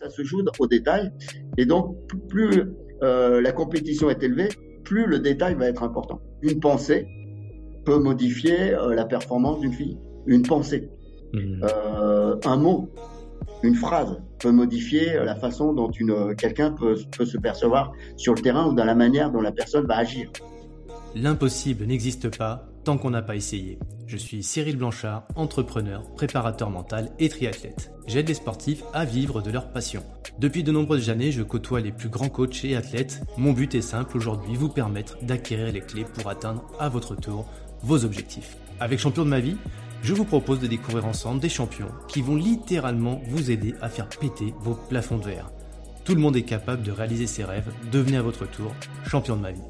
Ça se joue au détail. Et donc, plus euh, la compétition est élevée, plus le détail va être important. Une pensée peut modifier euh, la performance d'une fille. Une pensée. Mmh. Euh, un mot, une phrase peut modifier la façon dont une, quelqu'un peut, peut se percevoir sur le terrain ou dans la manière dont la personne va agir. L'impossible n'existe pas tant qu'on n'a pas essayé. Je suis Cyril Blanchard, entrepreneur, préparateur mental et triathlète. J'aide les sportifs à vivre de leur passion. Depuis de nombreuses années, je côtoie les plus grands coachs et athlètes. Mon but est simple aujourd'hui, vous permettre d'acquérir les clés pour atteindre à votre tour vos objectifs. Avec Champion de ma vie, je vous propose de découvrir ensemble des champions qui vont littéralement vous aider à faire péter vos plafonds de verre. Tout le monde est capable de réaliser ses rêves, devenez à votre tour champion de ma vie.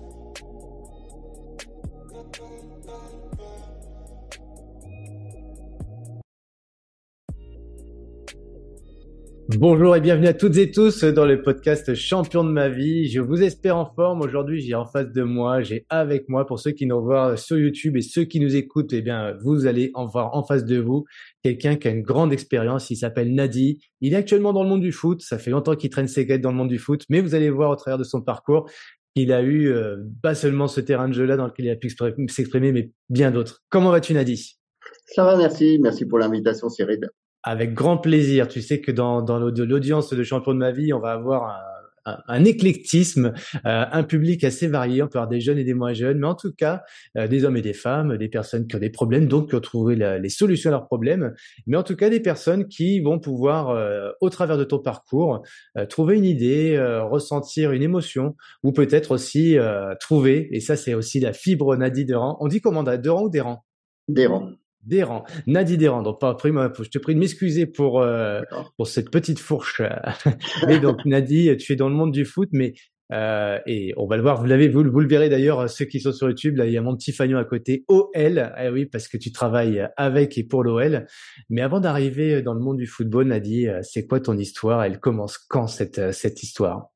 Bonjour et bienvenue à toutes et tous dans le podcast Champion de ma vie. Je vous espère en forme. Aujourd'hui, j'ai en face de moi, j'ai avec moi, pour ceux qui nous voient sur YouTube et ceux qui nous écoutent, eh bien, vous allez en voir en face de vous quelqu'un qui a une grande expérience. Il s'appelle Nadi. Il est actuellement dans le monde du foot. Ça fait longtemps qu'il traîne ses quêtes dans le monde du foot, mais vous allez voir au travers de son parcours qu'il a eu euh, pas seulement ce terrain de jeu-là dans lequel il a pu s'exprimer, mais bien d'autres. Comment vas-tu, Nadi? Ça va, merci. Merci pour l'invitation, Cyril. Avec grand plaisir. Tu sais que dans, dans l'audience de Champion de ma vie, on va avoir un, un, éclectisme, euh, un public assez varié. On peut avoir des jeunes et des moins jeunes, mais en tout cas, euh, des hommes et des femmes, des personnes qui ont des problèmes, donc qui ont trouvé les solutions à leurs problèmes, mais en tout cas des personnes qui vont pouvoir, euh, au travers de ton parcours, trouver une idée, ressentir une émotion, ou peut-être aussi trouver, et ça c'est aussi la fibre Nadie Deran. On dit comment Deran ou Deran? Deran. Déran, Nadie Déran. Donc, pas, je te prie de m'excuser pour euh, pour cette petite fourche. mais donc, Nadie, tu es dans le monde du foot, mais euh, et on va le voir. Vous l'avez, vous, le verrez d'ailleurs, ceux qui sont sur YouTube. Là, il y a mon petit fagnon à côté, OL. Eh oui, parce que tu travailles avec et pour l'OL. Mais avant d'arriver dans le monde du football, Nadie, euh, c'est quoi ton histoire? Elle commence quand cette cette histoire?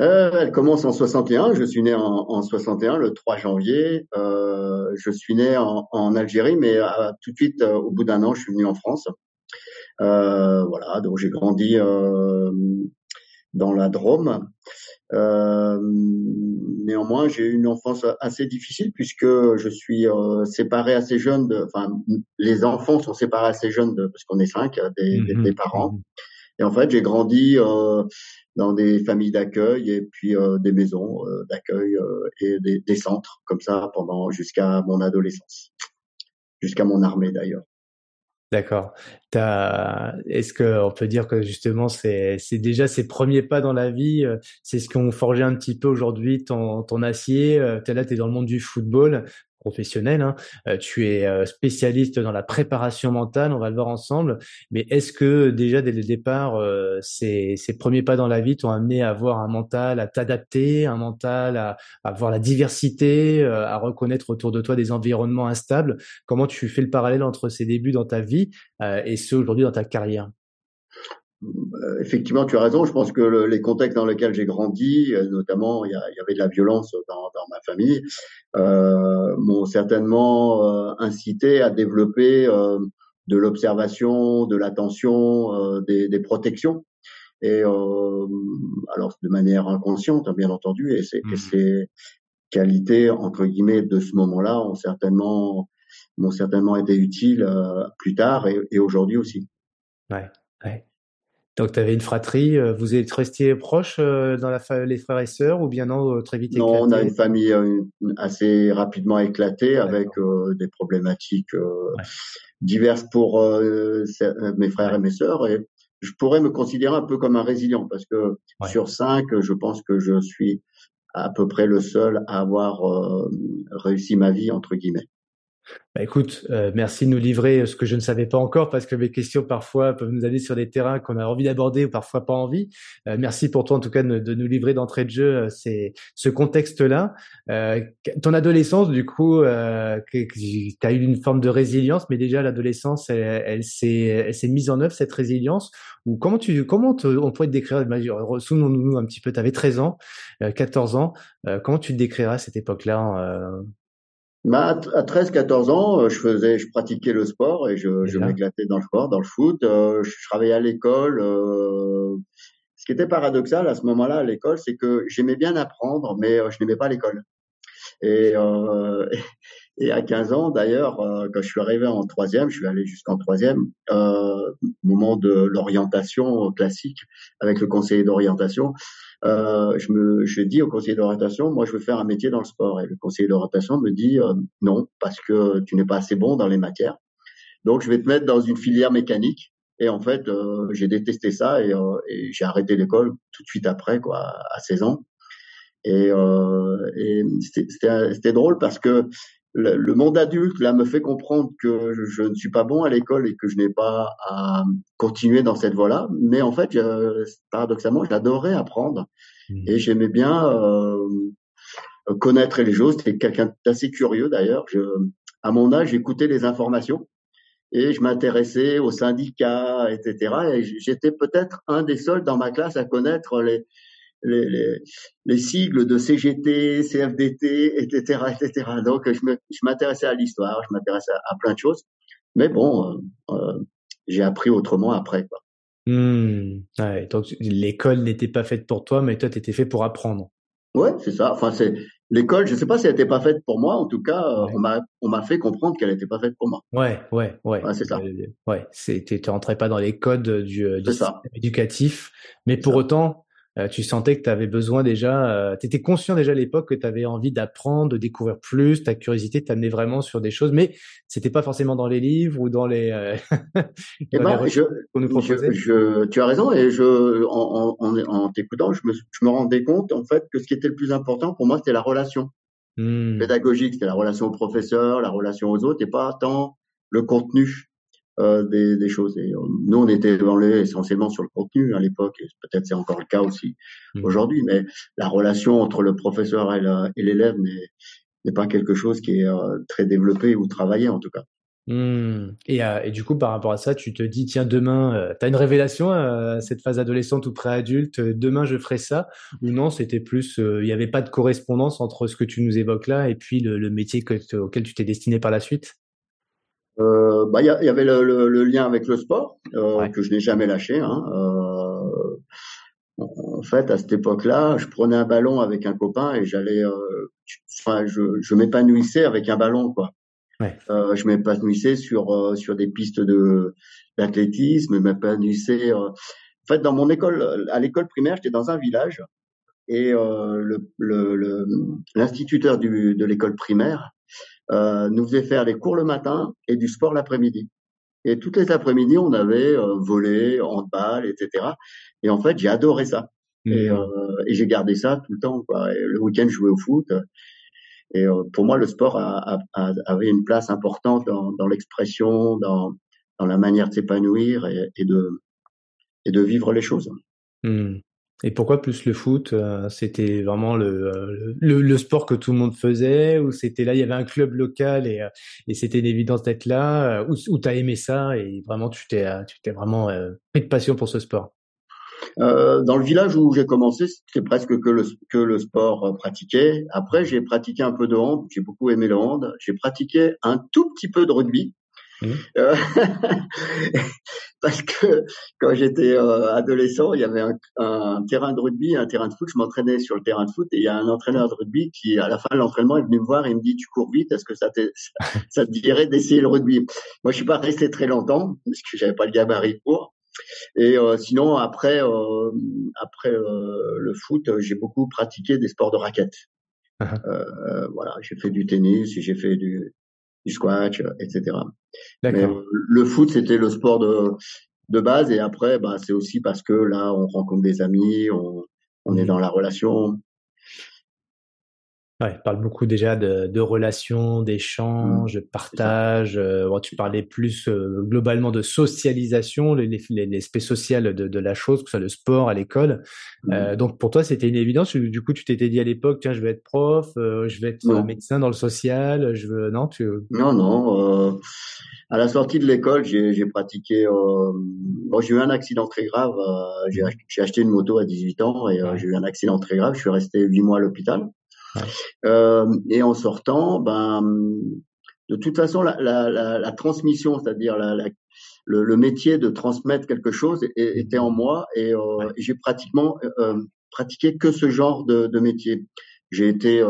Euh, elle commence en 61. Je suis né en, en 61, le 3 janvier. Euh, je suis né en, en Algérie, mais euh, tout de suite, euh, au bout d'un an, je suis venu en France. Euh, voilà, donc j'ai grandi dans la Drôme. néanmoins, j'ai eu une enfance assez difficile puisque je suis séparé assez jeune. De, enfin, les enfants sont séparés assez jeunes de, parce qu'on est cinq, des, mmh des, parents. Et en fait, j'ai grandi euh, dans des familles d'accueil et puis euh, des maisons euh, d'accueil et des, centres comme ça pendant jusqu'à mon adolescence, jusqu'à mon armée d'ailleurs. D'accord. Est-ce qu'on peut dire que justement c'est déjà ces premiers pas dans la vie, c'est ce qu'on forgé un petit peu aujourd'hui ton, ton acier. Là, tu es dans le monde du football professionnel. Hein. Euh, tu es euh, spécialiste dans la préparation mentale, on va le voir ensemble. Mais est-ce que déjà dès le départ, euh, ces, ces, premiers pas dans la vie t'ont amené à avoir un mental, à t'adapter, un mental à, à avoir la diversité, à reconnaître autour de toi des environnements instables? Comment tu fais le parallèle entre ces débuts dans ta vie et ceux aujourd'hui dans ta carrière? euh, effectivement, tu as raison. Je pense que les contextes dans lesquels j'ai grandi, euh, notamment il y, avait de la violence dans, ma famille, euh, m'ont certainement euh, incité à développer de l'observation, de l'attention, des, des, protections. Et alors de manière inconsciente, bien entendu. Et, c'est, mmh. ces qualités entre guillemets de ce moment-là ont certainement m'ont certainement été utiles plus tard et, et aujourd'hui aussi. Ouais, ouais. Donc, tu avais une fratrie. Euh, vous êtes restés proches euh, dans la les frères et sœurs ou bien non euh, très vite Non, on a une famille assez rapidement éclatée avec des problématiques diverses pour mes frères et mes sœurs. Et je pourrais me considérer un peu comme un résilient parce que sur cinq, je pense que je suis à peu près le seul à avoir réussi ma vie entre guillemets. Bah écoute, euh, merci de nous livrer ce que je ne savais pas encore parce que mes questions parfois peuvent nous aller sur des terrains qu'on a envie d'aborder ou parfois pas envie. Euh, merci pour toi en tout cas de, nous livrer d'entrée de jeu euh, ce contexte-là. ton adolescence, du coup, tu as eu une forme de résilience, mais déjà l'adolescence, elle, elle s'est mise en œuvre cette résilience. Ou comment tu comment on pourrait te décrire Souvenons-nous un petit peu. Tu avais 13 ans, 14 ans. comment tu te décrirais à cette époque-là bah, à 13-14 ans, euh, je faisais, je pratiquais le sport et je, je m'éclatais dans le sport, dans le foot. Euh, je travaillais à l'école, euh, ce qui était paradoxal à ce moment-là à l'école, c'est que j'aimais bien apprendre, mais je n'aimais pas l'école. Et, euh, et à 15 ans, d'ailleurs, euh, quand je suis arrivé en troisième, je suis allé jusqu'en troisième, euh, moment de l'orientation classique avec le conseiller d'orientation. Euh, je me, je dis au conseiller d'orientation, moi, je veux faire un métier dans le sport. Et le conseiller d'orientation me dit euh, non, parce que tu n'es pas assez bon dans les matières. Donc, je vais te mettre dans une filière mécanique. Et en fait, euh, j'ai détesté ça et, et j'ai arrêté l'école tout de suite après, quoi, à 16 ans. Et, euh, et c'était drôle parce que le, le, monde adulte là me fait comprendre que je, je ne suis pas bon à l'école et que je n'ai pas à continuer dans cette voie-là. Mais en fait, je, paradoxalement, j'adorais apprendre mmh. et j'aimais bien euh, connaître les choses. C'était quelqu'un d'assez curieux d'ailleurs. À mon âge, j'écoutais les informations et je m'intéressais aux syndicats, etc. Et j'étais peut-être un des seuls dans ma classe à connaître les, les, les, les, sigles de CGT, CFDT, etc., etc. Donc, je m'intéressais à l'histoire, je m'intéressais à, plein de choses. Mais bon, euh, euh j'ai appris autrement après. Quoi. Mmh. Ouais, donc, l'école n'était pas faite pour toi, mais toi, tu étais fait pour apprendre. Ouais, c'est ça. Enfin, c'est l'école. Je sais pas si elle n'était pas faite pour moi. En tout cas, euh, on m'a on m'a fait comprendre qu'elle n'était pas faite pour moi. Ouais, ouais, ouais. ouais c'est ça. Ouais, c'était rentrais pas dans les codes du, du système éducatif, mais pour autant, euh, tu sentais que tu avais besoin déjà, euh, tu étais conscient déjà à l'époque que tu avais envie d'apprendre, de découvrir plus, ta curiosité t'amenait vraiment sur des choses, mais c'était pas forcément dans les livres ou dans les. Euh, eh ben, je, nous Je, tu as raison et je, en, en, en t'écoutant, je me, je me rendais compte en fait que ce qui était le plus important pour moi, c'était la relation mmh. pédagogique, c'était la relation au professeur, la relation aux autres, et pas tant le contenu. Euh, des, des, choses. Et euh, nous, on était les essentiellement sur le contenu à l'époque, et peut-être c'est encore le cas aussi mmh. aujourd'hui, mais la relation entre le professeur et l'élève n'est pas quelque chose qui est euh, très développé ou travaillé en tout cas. Mmh. Et, et, du coup, par rapport à ça, tu te dis, tiens, demain, tu as une révélation à cette phase adolescente ou pré-adulte, demain je ferai ça, ou non, c'était plus, il n'y avait pas de correspondance entre ce que tu nous évoques là et puis le, le métier que, auquel tu t'es destiné par la suite? Euh, bah, il y, avait le, le, le, lien avec le sport euh, que je n'ai jamais lâché. Hein. Euh, en fait, à cette époque-là, je prenais un ballon avec un copain et j'allais, euh, enfin, je, je m'épanouissais avec un ballon, quoi. Ouais. Je m'épanouissais sur sur des pistes de d'athlétisme, m'épanouissais. en fait, dans mon école, à l'école primaire, j'étais dans un village et le l'instituteur le, de l'école primaire euh, nous faisait faire des cours le matin et du sport l'après-midi. Et toutes les après-midi, on avait euh, volé, handball, etc. Et en fait, j'ai adoré ça. Et, mmh. euh, et j'ai gardé ça tout le temps. Quoi. Et le week-end, je jouais au foot. Et euh, pour moi, le sport a, a, avait une place importante dans, dans l'expression, dans, dans la manière de s'épanouir et, et, de, et de vivre les choses. Mmh. Et pourquoi plus le foot euh, C'était vraiment le, le, le, sport que tout le monde faisait ou c'était là, il y avait un club local et, euh, et c'était une évidence d'être là euh, ou, ou tu as aimé ça et vraiment tu t'es tu t'es vraiment pris de passion pour ce sport? Euh, dans le village où j'ai commencé, c'était presque que le, que le sport pratiqué. Après, j'ai pratiqué un peu de hand, j'ai beaucoup aimé le hand. J'ai pratiqué un tout petit peu de rugby. Mmh. Euh, parce que quand j'étais euh, adolescent, il y avait un, un, terrain de rugby, un terrain de foot. Je m'entraînais sur le terrain de foot et il y a un entraîneur de rugby qui, à la fin de l'entraînement, est venu me voir et il me dit "Tu cours vite, est-ce que ça, ça, te dirait d'essayer le rugby? Moi, je suis pas resté très longtemps parce que j'avais pas le gabarit pour. Et euh, sinon, après, euh, après le foot, j'ai beaucoup pratiqué des sports de raquettes. Uh-huh. voilà, j'ai fait du tennis, j'ai fait du, du squash, etc. Mais euh, le foot, c'était le sport de, de base. Et après, bah, c'est aussi parce que là, on rencontre des amis, on, on est mmh. dans la relation. Ouais, parle beaucoup déjà de, de relations, d'échanges, de mmh. partage. Euh, tu parlais plus euh, globalement de socialisation, l'aspect social de, de, la chose, que ce soit le sport à l'école. Mmh. Euh, donc pour toi, c'était une évidence. Du coup, tu t'étais dit à l'époque, tiens, je vais être prof, je vais être médecin dans le social. Je veux, non, tu. Non, non. à la sortie de l'école, j'ai pratiqué. Bon, j'ai eu un accident très grave. j'ai acheté une moto à 18 ans et j'ai eu un accident très grave. Je suis resté huit mois à l'hôpital. Euh, et en sortant, ben, de toute façon, la, la, la, la transmission, c'est-à-dire le, métier de transmettre quelque chose était en moi et, j'ai pratiquement pratiqué que ce genre de, de métier. J'ai été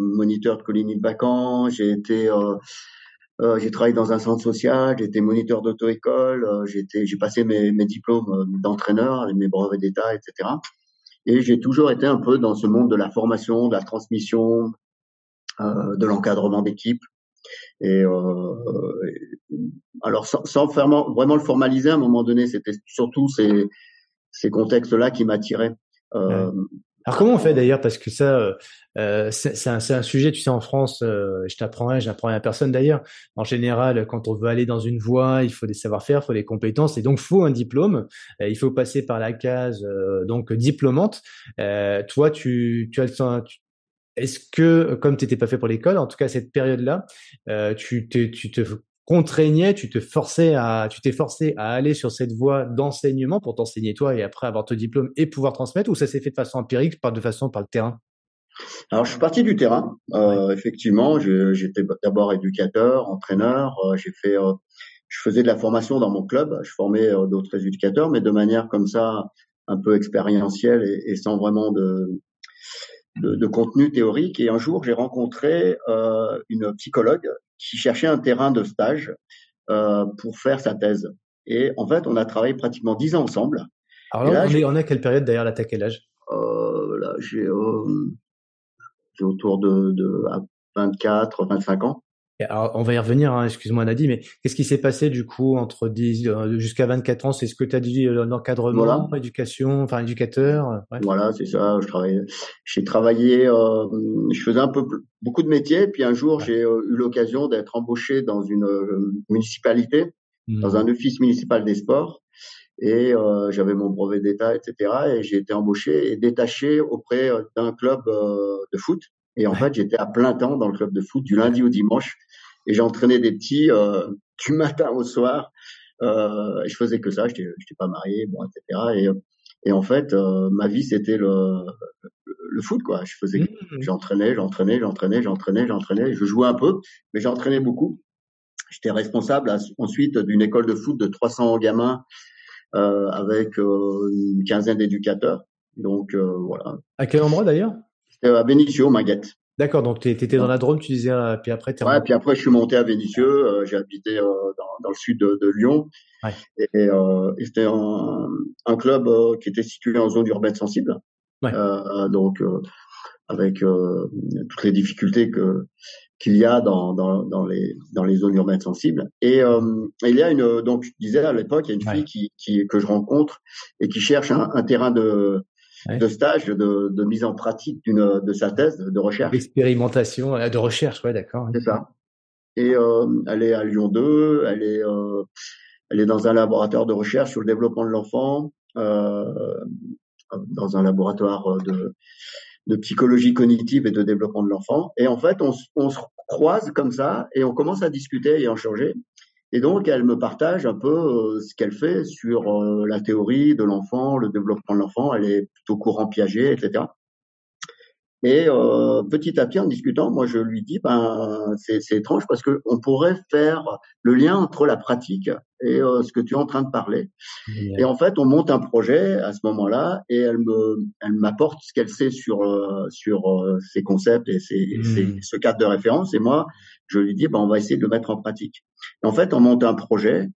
moniteur de colonies de vacances, j'ai été euh, j'ai travaillé dans un centre social, j'ai été moniteur d'auto-école, euh, j'ai passé mes, mes diplômes euh, d'entraîneur, mes brevets d'État, etc. Et j'ai toujours été un peu dans ce monde de la formation, de la transmission, euh, de l'encadrement d'équipe. Et, euh, alors sans, vraiment, le formaliser, à un moment donné, c'était surtout ces, ces contextes-là qui m'attiraient. Euh, alors comment on fait d'ailleurs? Parce que ça euh, euh c'est un, un, sujet tu sais en France euh, je t'apprends j'apprends à personne d'ailleurs. En général quand on veut aller dans une voie il faut des savoir-faire il faut des compétences et donc faut un diplôme. Euh, il faut passer par la case donc diplômante. Toi tu tu as le est-ce que comme tu n'étais pas fait pour l'école en tout cas cette période là tu te tu te contraignais, tu te forçais à, tu t'es forcé à aller sur cette voie d'enseignement pour t'enseigner toi et après avoir ton diplôme et pouvoir transmettre, ou ça s'est fait de façon empirique, pas de façon par le terrain? Alors, je suis parti du terrain. Euh, effectivement, j'étais d'abord éducateur, entraîneur. Euh, j'ai fait, euh, je faisais de la formation dans mon club. Je formais d'autres éducateurs, mais de manière comme ça, un peu expérientielle et, sans vraiment de, de, de, contenu théorique. Et un jour, j'ai rencontré une psychologue qui cherchait un terrain de stage euh, pour faire sa thèse. Et en fait, on a travaillé pratiquement dix ans ensemble. Alors là, on, est, on a quelle période d'ailleurs Là, t'as quel âge euh, Là, j'ai euh, autour de, de 24, 25 ans on va y revenir, hein, excuse-moi Nadi, mais qu'est-ce qui s'est passé du coup entre 10 euh, jusqu'à 24 ans? C'est ce que tu as dit euh, l'encadrement, éducation, enfin éducateur. Euh, Voilà, c'est ça. Je travaillais, j'ai travaillé, je faisais un peu beaucoup de métiers, puis un jour j'ai eu l'occasion d'être embauché dans une municipalité, dans mmh. un office municipal des sports, et j'avais mon brevet d'État, etc. Et j'ai été embauché et détaché auprès d'un club de foot. Et en fait, j'étais à plein temps dans le club de foot du lundi au dimanche et j'entraînais des petits euh, du matin au soir. Euh, je faisais que ça, je n'étais pas marié, bon, etc. Et, et en fait, euh, ma vie c'était le, le foot quoi. Je faisais, mmh. j'entraînais, j'entraînais, j'entraînais, j'entraînais, j'entraînais. Je jouais un peu, mais j'entraînais beaucoup. J'étais responsable ensuite d'une école de foot de 300 gamins euh, avec euh, une quinzaine d'éducateurs. Donc euh, voilà. À quel endroit d'ailleurs? À Benicio, Maguette. D'accord, donc tu étais dans la Drôme, tu disais, euh, puis après Ouais, puis après je suis monté à Vénissieux, euh, j'ai habité euh, dans, dans, le sud de, de Lyon, ouais. et, et c'était un, un, club qui était situé en zone urbaine sensible, ouais. donc avec toutes les difficultés que qu'il y a dans, dans, dans, les dans les zones urbaines sensibles. Et, il y a une donc je disais à l'époque il y a une fille qui, qui que je rencontre et qui cherche un, un terrain de de stage, de, de, mise en pratique d'une de sa thèse de recherche. D'expérimentation, euh, de recherche, ouais, d'accord. C'est ça. Et euh, elle est à Lyon 2, elle est euh, elle est dans un laboratoire de recherche sur le développement de l'enfant, euh, dans un laboratoire de de psychologie cognitive et de développement de l'enfant. Et en fait, on, on se croise comme ça et on commence à discuter et à en changer. Et donc, elle me partage un peu euh, ce qu'elle fait sur euh, la théorie de l'enfant, le développement de l'enfant. Elle est plutôt courant Piaget, etc. Et euh, petit à petit, en discutant, moi, je lui dis, ben, c'est étrange parce que on pourrait faire le lien entre la pratique et euh, ce que tu es en train de parler. Et en fait, on monte un projet à ce moment-là, et elle me, elle m'apporte ce qu'elle sait sur euh, sur ces concepts et mmh. ce cadre de référence. Et moi, je lui dis, ben, on va essayer de le mettre en pratique. Et en fait, on monte un projet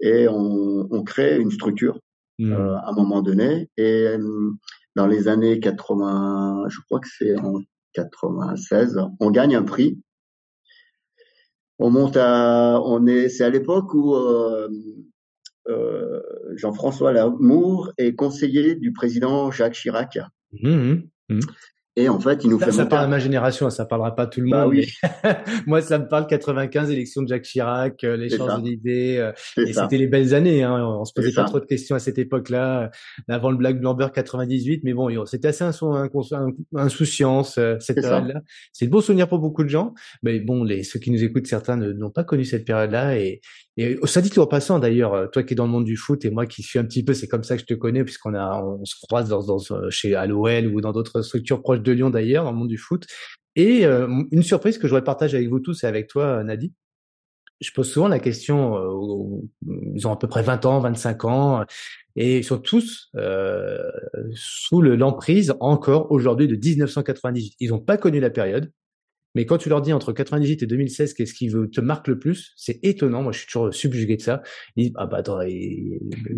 et on, on crée une structure mmh. à un moment donné. Et dans les années 80, je crois que c'est en 96, on gagne un prix. On monte à, on est, c'est à l'époque où euh, euh, Jean-François Lamour est conseiller du président Jacques Chirac. Mmh, mmh, mmh. Et en fait, il nous ça, fait ça parle à ma génération, ça parlera pas tout le bah monde. Oui. moi, ça me parle 95, élection de Jacques Chirac, euh, les Champs-Élysées. Euh, et c'était les belles années. Hein. On se posait pas trop de questions à cette époque-là, euh, avant le Black Blamber 98. Mais bon, c'était assez insouciance cette période-là. C'est de beaux souvenirs pour beaucoup de gens. Mais bon, les ceux qui nous écoutent, certains n'ont pas connu cette période-là. Et, et ça dit en passant, d'ailleurs, toi qui es dans le monde du foot et moi qui suis un petit peu, c'est comme ça que je te connais, puisqu'on a, on se croise dans, dans chez à l'OL ou dans d'autres structures proches de de Lyon d'ailleurs, dans le monde du foot. Et euh, une surprise que je voudrais partager avec vous tous et avec toi, Nadi, je pose souvent la question, euh, ils ont à peu près 20 ans, 25 ans, et ils sont tous euh, sous l'emprise encore aujourd'hui de 1998. Ils n'ont pas connu la période, mais quand tu leur dis entre 98 et 2016, qu'est-ce qui te marque le plus C'est étonnant. Moi, je suis toujours subjugué de ça. Ils disent, ah bah attends,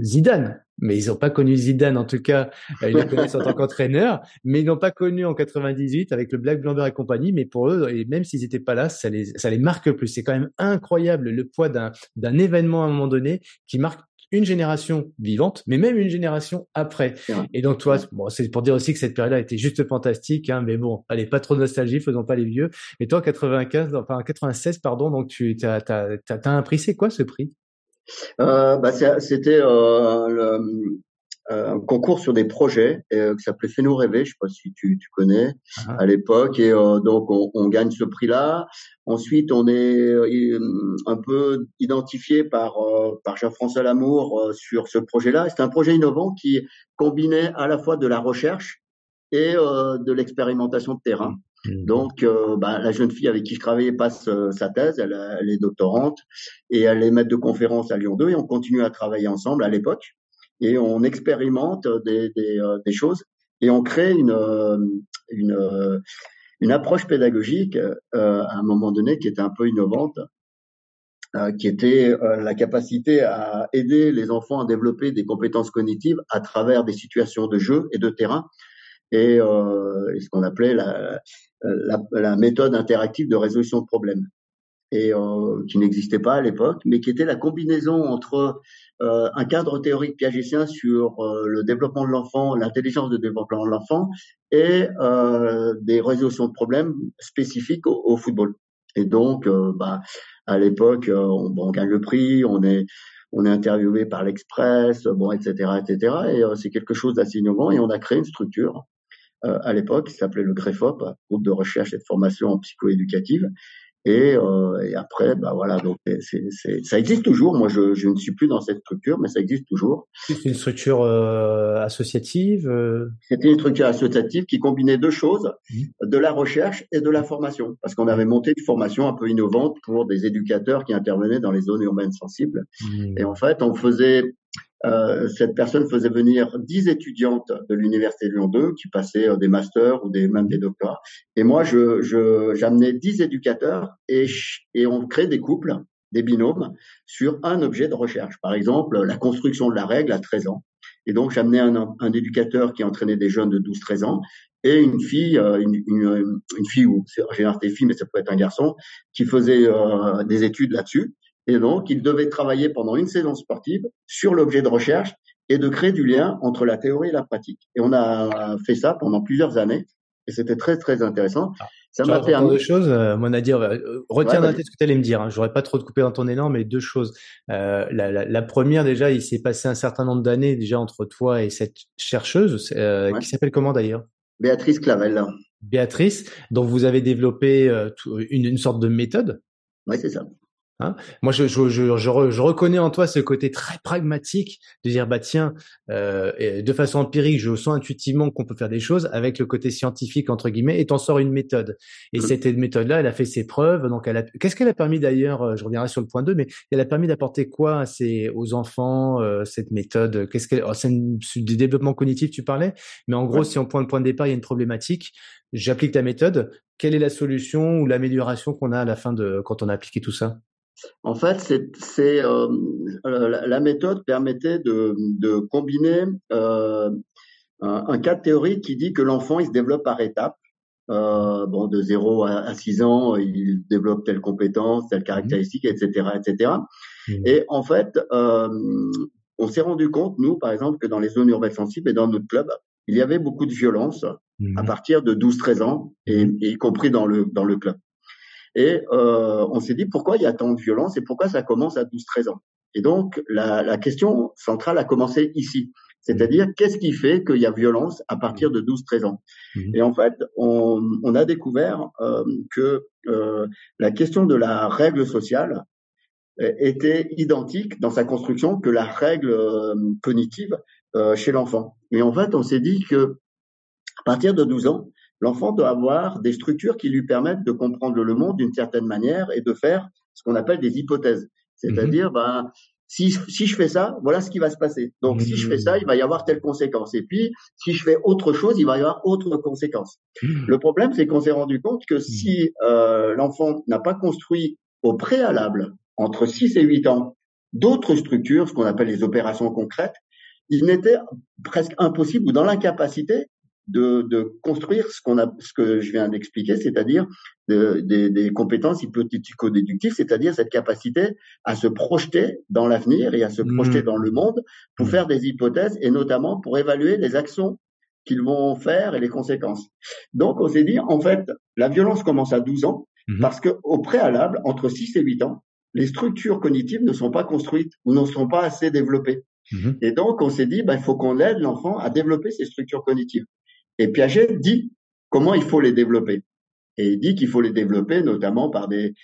Zidane. Mais ils n'ont pas connu Zidane, en tout cas. Ils le connaissent en tant qu'entraîneur, mais ils n'ont pas connu en 98 avec le Black Blamber et compagnie. Mais pour eux, et même s'ils n'étaient pas là, ça les, ça les marque plus. C'est quand même incroyable le poids d'un événement à un moment donné qui marque une génération vivante, mais même une génération après. Et donc toi, bon, c'est pour dire aussi que cette période-là était juste fantastique, hein, mais bon, allez, pas trop de nostalgie, faisons pas les vieux. Et toi, 95, enfin 96, pardon, donc tu as, as, as, un prix, c'est quoi ce prix? Euh, bah, C'était euh, le, euh, un concours sur des projets euh, qui s'appelait Fais-nous rêver, je sais pas si tu, tu connais ah. à l'époque, et euh, donc on, on, gagne ce prix-là. Ensuite, on est un peu identifié par par Jean-François Lamour sur ce projet-là. C'est un projet innovant qui combinait à la fois de la recherche et de l'expérimentation de terrain. Mmh. Donc, bah, la jeune fille avec qui je travaillais passe sa thèse, elle, elle, est doctorante et elle est maître de conférence à Lyon 2 et on continue à travailler ensemble à l'époque et on expérimente des, des, euh, des choses et on crée une, euh, une, euh, une approche pédagogique à un moment donné qui était un peu innovante, qui était la capacité à aider les enfants à développer des compétences cognitives à travers des situations de jeu et de terrain, et, ce qu'on appelait la, la, la, méthode interactive de résolution de problèmes. Et euh, qui n'existait pas à l'époque, mais qui était la combinaison entre euh, un cadre théorique piagétien sur euh, le développement de l'enfant, l'intelligence de développement de l'enfant, et euh, des résolutions de problèmes spécifiques au, football. Et donc, bah, à l'époque, on, gagne le prix, on est on est interviewé par l'Express, bon, etc., etc. Et c'est quelque chose d'assez innovant. Et on a créé une structure à l'époque qui s'appelait le GREFOP, groupe de recherche et de formation en psychoéducative, et, euh, et, après, bah voilà, donc c'est, c'est, ça existe toujours. Moi, je, je, ne suis plus dans cette structure, mais ça existe toujours. C'est une structure euh, associative. Euh... C'était une structure associative qui combinait deux choses mmh. de la recherche et de la formation, parce qu'on avait monté une formation un peu innovante pour des éducateurs qui intervenaient dans les zones urbaines sensibles. Mmh. Et en fait, on faisait euh, cette personne faisait venir dix étudiantes de l'université Lyon 2 qui passaient euh, des masters ou des même des doctorats. Et moi, je, je j'amenais dix éducateurs et, et on crée des couples, des binômes sur un objet de recherche. Par exemple, la construction de la règle à 13 ans. Et donc, j'amenais un, un éducateur qui entraînait des jeunes de 12-13 ans et une fille, euh, une, une, une fille ou en général des filles, mais ça peut être un garçon, qui faisait euh, des études là-dessus. Et donc, il devait travailler pendant une saison sportive sur l'objet de recherche et de créer du lien entre la théorie et la pratique. Et on a fait ça pendant plusieurs années. Et c'était très, très intéressant. Ah, ça m'a permis. Deux choses, euh, mon dire, euh, retiens dans tête ce que tu allais me dire. Hein. J'aurais pas trop de couper dans ton élan, mais deux choses. Euh, la, la, la, première, déjà, il s'est passé un certain nombre d'années déjà entre toi et cette chercheuse, euh, qui s'appelle comment d'ailleurs? Béatrice Clavel. Béatrice, donc vous avez développé euh, une, une sorte de méthode? Oui, c'est ça. Hein Moi, je, je, je, je, reconnais en toi ce côté très pragmatique de dire bah tiens, euh, de façon empirique, je sens intuitivement qu'on peut faire des choses avec le côté scientifique entre guillemets, et t'en sors une méthode. Et mmh. cette méthode-là, elle a fait ses preuves. Donc, elle a. Qu'est-ce qu'elle a permis d'ailleurs euh, Je reviendrai sur le point 2, mais elle a permis d'apporter quoi à aux enfants euh, cette méthode? Qu'est-ce qu'elle oh, C'est du développement cognitif, tu parlais, mais en gros, si on prend le point de départ, il y a une problématique. J'applique ta méthode. Quelle est la solution ou l'amélioration qu'on a à la fin de quand on a appliqué tout ça? En fait, c'est euh, la, méthode permettait de, de combiner euh, un, cadre théorique qui dit que l'enfant il se développe par étapes. Euh, bon, de 0 à, 6 ans, il développe telle compétence, telle caractéristique, etc., etc. Mmh. Et en fait, euh, on s'est rendu compte, nous, par exemple, que dans les zones urbaines sensibles et dans notre club, il y avait beaucoup de violence mmh. à partir de 12-13 ans, et, et, y compris dans le dans le club. Et euh, on s'est dit pourquoi il y a tant de violence et pourquoi ça commence à 12-13 ans? Et donc la, la, question centrale a commencé ici. C'est-à-dire, mmh. qu'est-ce qui fait qu'il y a violence à partir de 12-13 ans? Mmh. Et en fait, on, on a découvert euh, que euh, la question de la règle sociale euh, était identique dans sa construction que la règle euh, cognitive euh, chez l'enfant. Et en fait, on s'est dit que à partir de 12 ans, l'enfant doit avoir des structures qui lui permettent de comprendre le monde d'une certaine manière et de faire ce qu'on appelle des hypothèses. C'est-à-dire, ben, si, si je fais ça, voilà ce qui va se passer. Donc, si je fais ça, il va y avoir telle conséquence. Et puis, si je fais autre chose, il va y avoir autre conséquence. Le problème, c'est qu'on s'est rendu compte que si euh, l'enfant n'a pas construit au préalable, entre 6 et 8 ans, d'autres structures, ce qu'on appelle les opérations concrètes, il n'était presque impossible ou dans l'incapacité de, de, construire ce qu'on a, ce que je viens d'expliquer, c'est-à-dire des, des compétences hypothético-déductives, c'est-à-dire cette capacité à se projeter dans l'avenir et à se projeter mmh. dans le monde pour mmh. faire des hypothèses et notamment pour évaluer les actions qu'ils vont faire et les conséquences. Donc, on s'est dit, en fait, la violence commence à 12 ans mmh. parce que au préalable, entre 6 et 8 ans, les structures cognitives ne sont pas construites ou ne sont pas assez développées. Et donc, on s'est dit, il faut qu'on aide l'enfant à développer ces structures cognitives. Et Piaget dit comment il faut les développer. Et il dit qu'il faut les développer notamment par des,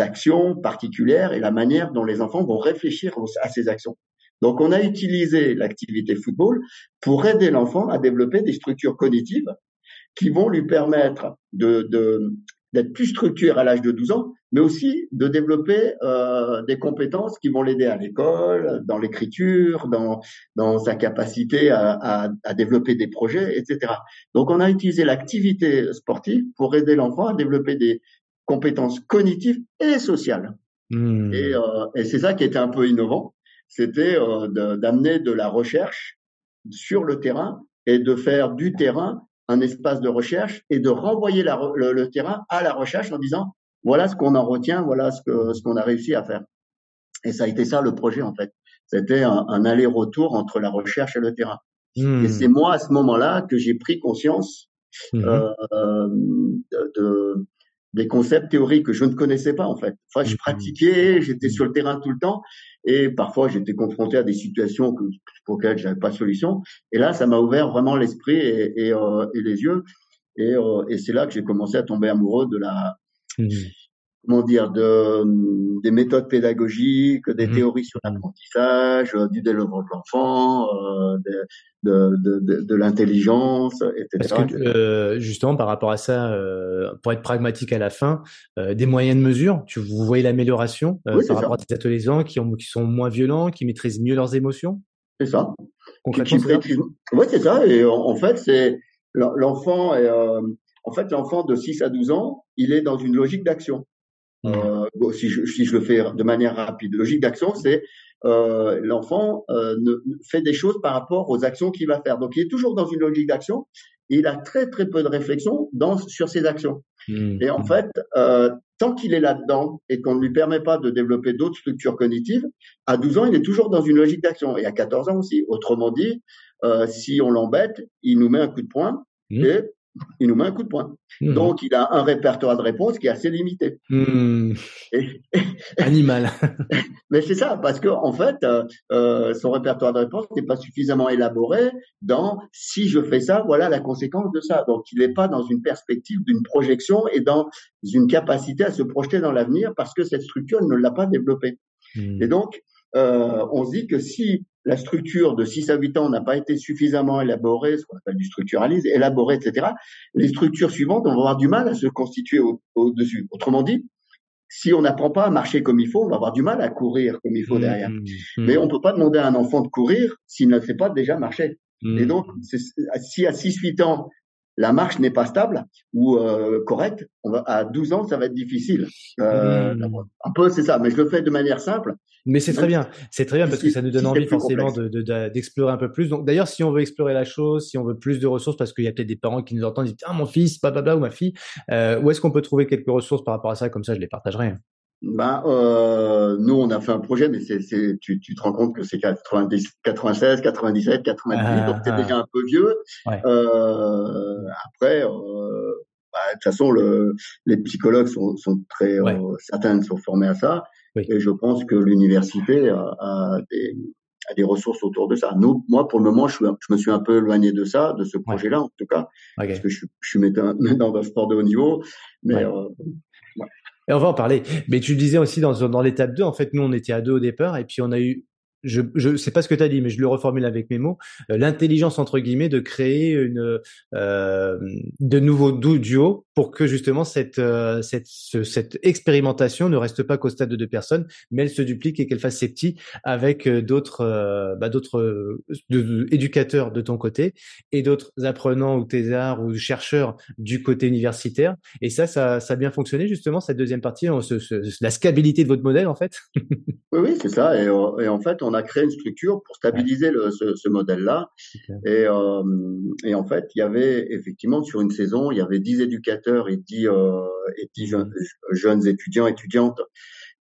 actions particulières et la manière dont les enfants vont réfléchir à ces actions. Donc on a utilisé l'activité football pour aider l'enfant à développer des structures cognitives qui vont lui permettre d'être plus structuré à l'âge de 12 ans, mais aussi de développer euh, des compétences qui vont l'aider à l'école, dans l'écriture, dans, dans sa capacité à, à, à, développer des projets, etc. Donc on a utilisé l'activité sportive pour aider l'enfant à développer des compétences cognitives et sociales. Mmh. Et, euh, et c'est ça qui était un peu innovant, c'était euh, d'amener de, de la recherche sur le terrain et de faire du terrain un espace de recherche et de renvoyer le, terrain à la recherche en disant voilà ce qu'on en retient, voilà ce que ce qu'on a réussi à faire. Et ça a été ça le projet en fait. C'était un, aller-retour entre la recherche et le terrain. Et c'est hmm. moi à ce moment-là que j'ai pris conscience hmm. euh, de, des concepts théoriques que je ne connaissais pas en fait. Enfin, je hmm. pratiquais, j'étais sur le terrain tout le temps, et parfois j'étais confronté à des situations que, pour lesquelles j'avais pas de solution. Et là, ça m'a ouvert vraiment l'esprit et, et, euh, et, les yeux. Et, euh, et c'est là que j'ai commencé à tomber amoureux de la, comment dire, de, des méthodes pédagogiques, des mmh. théories sur l'apprentissage, euh, du développement de l'enfant, euh, de, de, de, de l'intelligence, etc. Parce que, euh, justement, par rapport à ça, euh, pour être pragmatique à la fin, euh, des moyens de mesure, tu, vous voyez l'amélioration oui, par rapport à tes ateliers qui, ont, qui sont moins violents, qui maîtrisent mieux leurs émotions? C'est ça. Concrètement, c'est Oui, c'est ça. Et en, fait, c'est l'enfant, en fait, l'enfant de 6 à 12 ans, il est dans une logique d'action. Mmh. Euh, si, je, si, je, le fais de manière rapide, logique d'action, c'est euh, l'enfant euh, ne, fait des choses par rapport aux actions qu'il va faire. Donc, il est toujours dans une logique d'action. Et il a très très peu de réflexion dans, sur ses actions. Mmh. Et en mmh. fait, euh, tant qu'il est là-dedans et qu'on ne lui permet pas de développer d'autres structures cognitives, à 12 ans, il est toujours dans une logique d'action. Et à 14 ans aussi. Autrement dit, euh, si on l'embête, il nous met un coup de poing et il nous met un coup de poing. Mmh. Donc, il a un répertoire de réponses qui est assez limité. Mmh. Animal. Mais c'est ça, parce que en fait, euh, euh, son répertoire de réponses n'est pas suffisamment élaboré dans si je fais ça, voilà la conséquence de ça. Donc, il n'est pas dans une perspective d'une projection et dans une capacité à se projeter dans l'avenir parce que cette structure ne l'a pas développée. Mmh. Et donc, euh, on se dit que si la structure de 6 à 8 ans n'a pas été suffisamment élaborée, ce qu'on appelle du structuralisme, élaborée, etc., les structures suivantes vont avoir du mal à se constituer au-dessus. Autrement dit, si on n'apprend pas à marcher comme il faut, on va avoir du mal à courir comme il faut derrière. Mmh, mmh. Mais on ne peut pas demander à un enfant de courir s'il ne sait pas déjà marcher. Mmh. Et donc, si à 6-8 ans, la marche n'est pas stable ou euh, correcte, on va, à 12 ans, ça va être difficile. Euh, Un peu, c'est ça, mais je le fais de manière simple. Mais c'est très bien, c'est très bien parce que ça nous donne envie forcément d'explorer de, un peu plus. Donc d'ailleurs, si on veut explorer la chose, si on veut plus de ressources, parce qu'il y a peut-être des parents qui nous entendent, disent ah mon fils, papa ou ma fille, euh, où est-ce qu'on peut trouver quelques ressources par rapport à ça? Comme ça, je les partagerai. Ben, euh, nous, on a fait un projet, mais c'est, tu, tu te rends compte que c'est 90, 96, 97, 98, donc c'est ah. déjà un peu vieux. Euh, après, euh, bah, de toute façon, le, les psychologues sont, sont très, ouais. euh, certains sont formés à ça, oui. et je pense que l'université a, a, des, a, des, ressources autour de ça. Nous, moi, pour le moment, je, suis, je me suis un peu éloigné de ça, de ce projet-là, en tout cas, okay. parce que je, je suis maintenant dans un sport de haut niveau, mais euh, et on va en parler. Mais tu disais aussi dans, dans l'étape 2, en fait, nous, on était à deux au départ, et puis on a eu je, je sais pas ce que tu as dit, mais je le reformule avec mes mots, euh, l'intelligence entre guillemets de créer une euh, de nouveaux duos pour que justement cette euh, cette cette expérimentation ne reste pas qu'au stade de deux personnes, mais elle se duplique et qu'elle fasse ses petits avec euh, d'autres bah, d'autres éducateurs de ton côté et d'autres apprenants ou thésards ou chercheurs du côté universitaire. Et ça, ça, ça a bien fonctionné justement cette deuxième partie, la stabilité de votre modèle en fait. oui, oui, c'est ça. Et, et en fait, on a créé une structure pour stabiliser le, ce, ce modèle-là. Et, euh, et, en fait, il y avait effectivement sur une saison, il y avait 10 éducateurs et 10, euh, et 10 jeunes, jeunes étudiants, étudiantes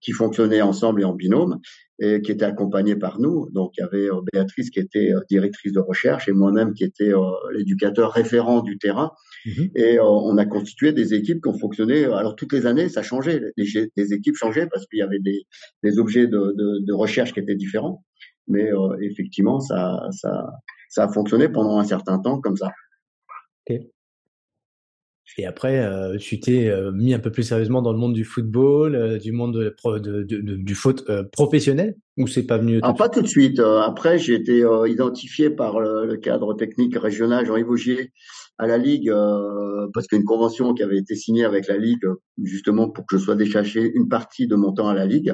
qui fonctionnaient ensemble et en binôme et qui étaient accompagnés par nous. Donc il y avait euh, Béatrice qui était euh, directrice de recherche et moi-même qui était euh, l'éducateur référent du terrain. Mhm. Et on a constitué des équipes qui ont fonctionné. Alors toutes les années, ça changeait. Les, les équipes changeaient parce qu'il y avait des, des objets de, de, de, recherche qui étaient différents. Mais effectivement, ça, ça, ça a fonctionné pendant un certain temps comme ça. Okay. Et après, euh, tu t'es euh, mis un peu plus sérieusement dans le monde du football, euh, du monde de, de, du foot professionnel, ou c'est pas venu Alors, Pas tout de suite. après, j'ai été identifié par le, cadre technique régional Jean-Yves Augier à la Ligue, parce qu'il y a une convention qui avait été signée avec la Ligue, justement pour que je sois déchaché une partie de mon temps à la Ligue,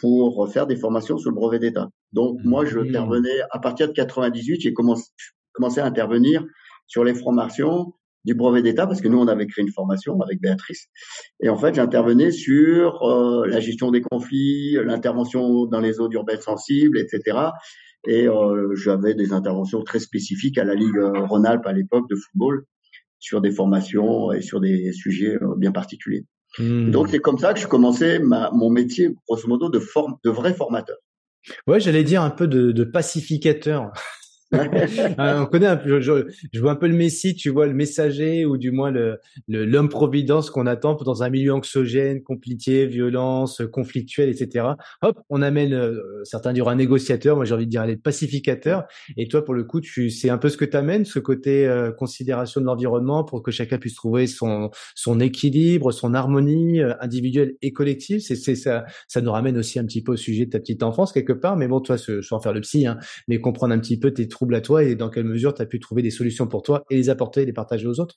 pour faire des formations sur le brevet d'État. Donc, moi, je mmh. intervenais, à partir de 98, j'ai commencé, commencé à intervenir sur les formations du brevet d'État parce que nous on avait créé une formation avec Béatrice et en fait j'intervenais sur euh, la gestion des conflits, l'intervention dans les zones urbaines sensibles, etc. Et euh, j'avais des interventions très spécifiques à la Ligue euh, Rhône-Alpes à l'époque de football sur des formations et sur des sujets bien particuliers. Hmm. Donc c'est comme ça que je commençais ma, mon métier grosso modo de, forme, de vrai formateur. Ouais, j'allais dire un peu de, de pacificateur. Ah, on connaît un peu, je, vois un peu le Messie, tu vois, le messager ou du moins le l'homme providence qu'on attend dans un milieu anxiogène, compliqué, violence, conflictuel, etc. Hop, on amène, euh, certains diront un négociateur, moi j'ai envie de dire aller pacificateur. Et toi, pour le coup, tu c'est un peu ce que tu amènes, ce côté euh, considération de l'environnement pour que chacun puisse trouver son son équilibre, son harmonie euh, individuelle et collective? C'est ça, ça nous ramène aussi un petit peu au sujet de ta petite enfance quelque part. Mais bon, toi, sans faire le psy, hein, mais comprendre un petit peu tes troubles à toi et dans quelle mesure tu as pu trouver des solutions pour toi et les apporter et les partager aux autres?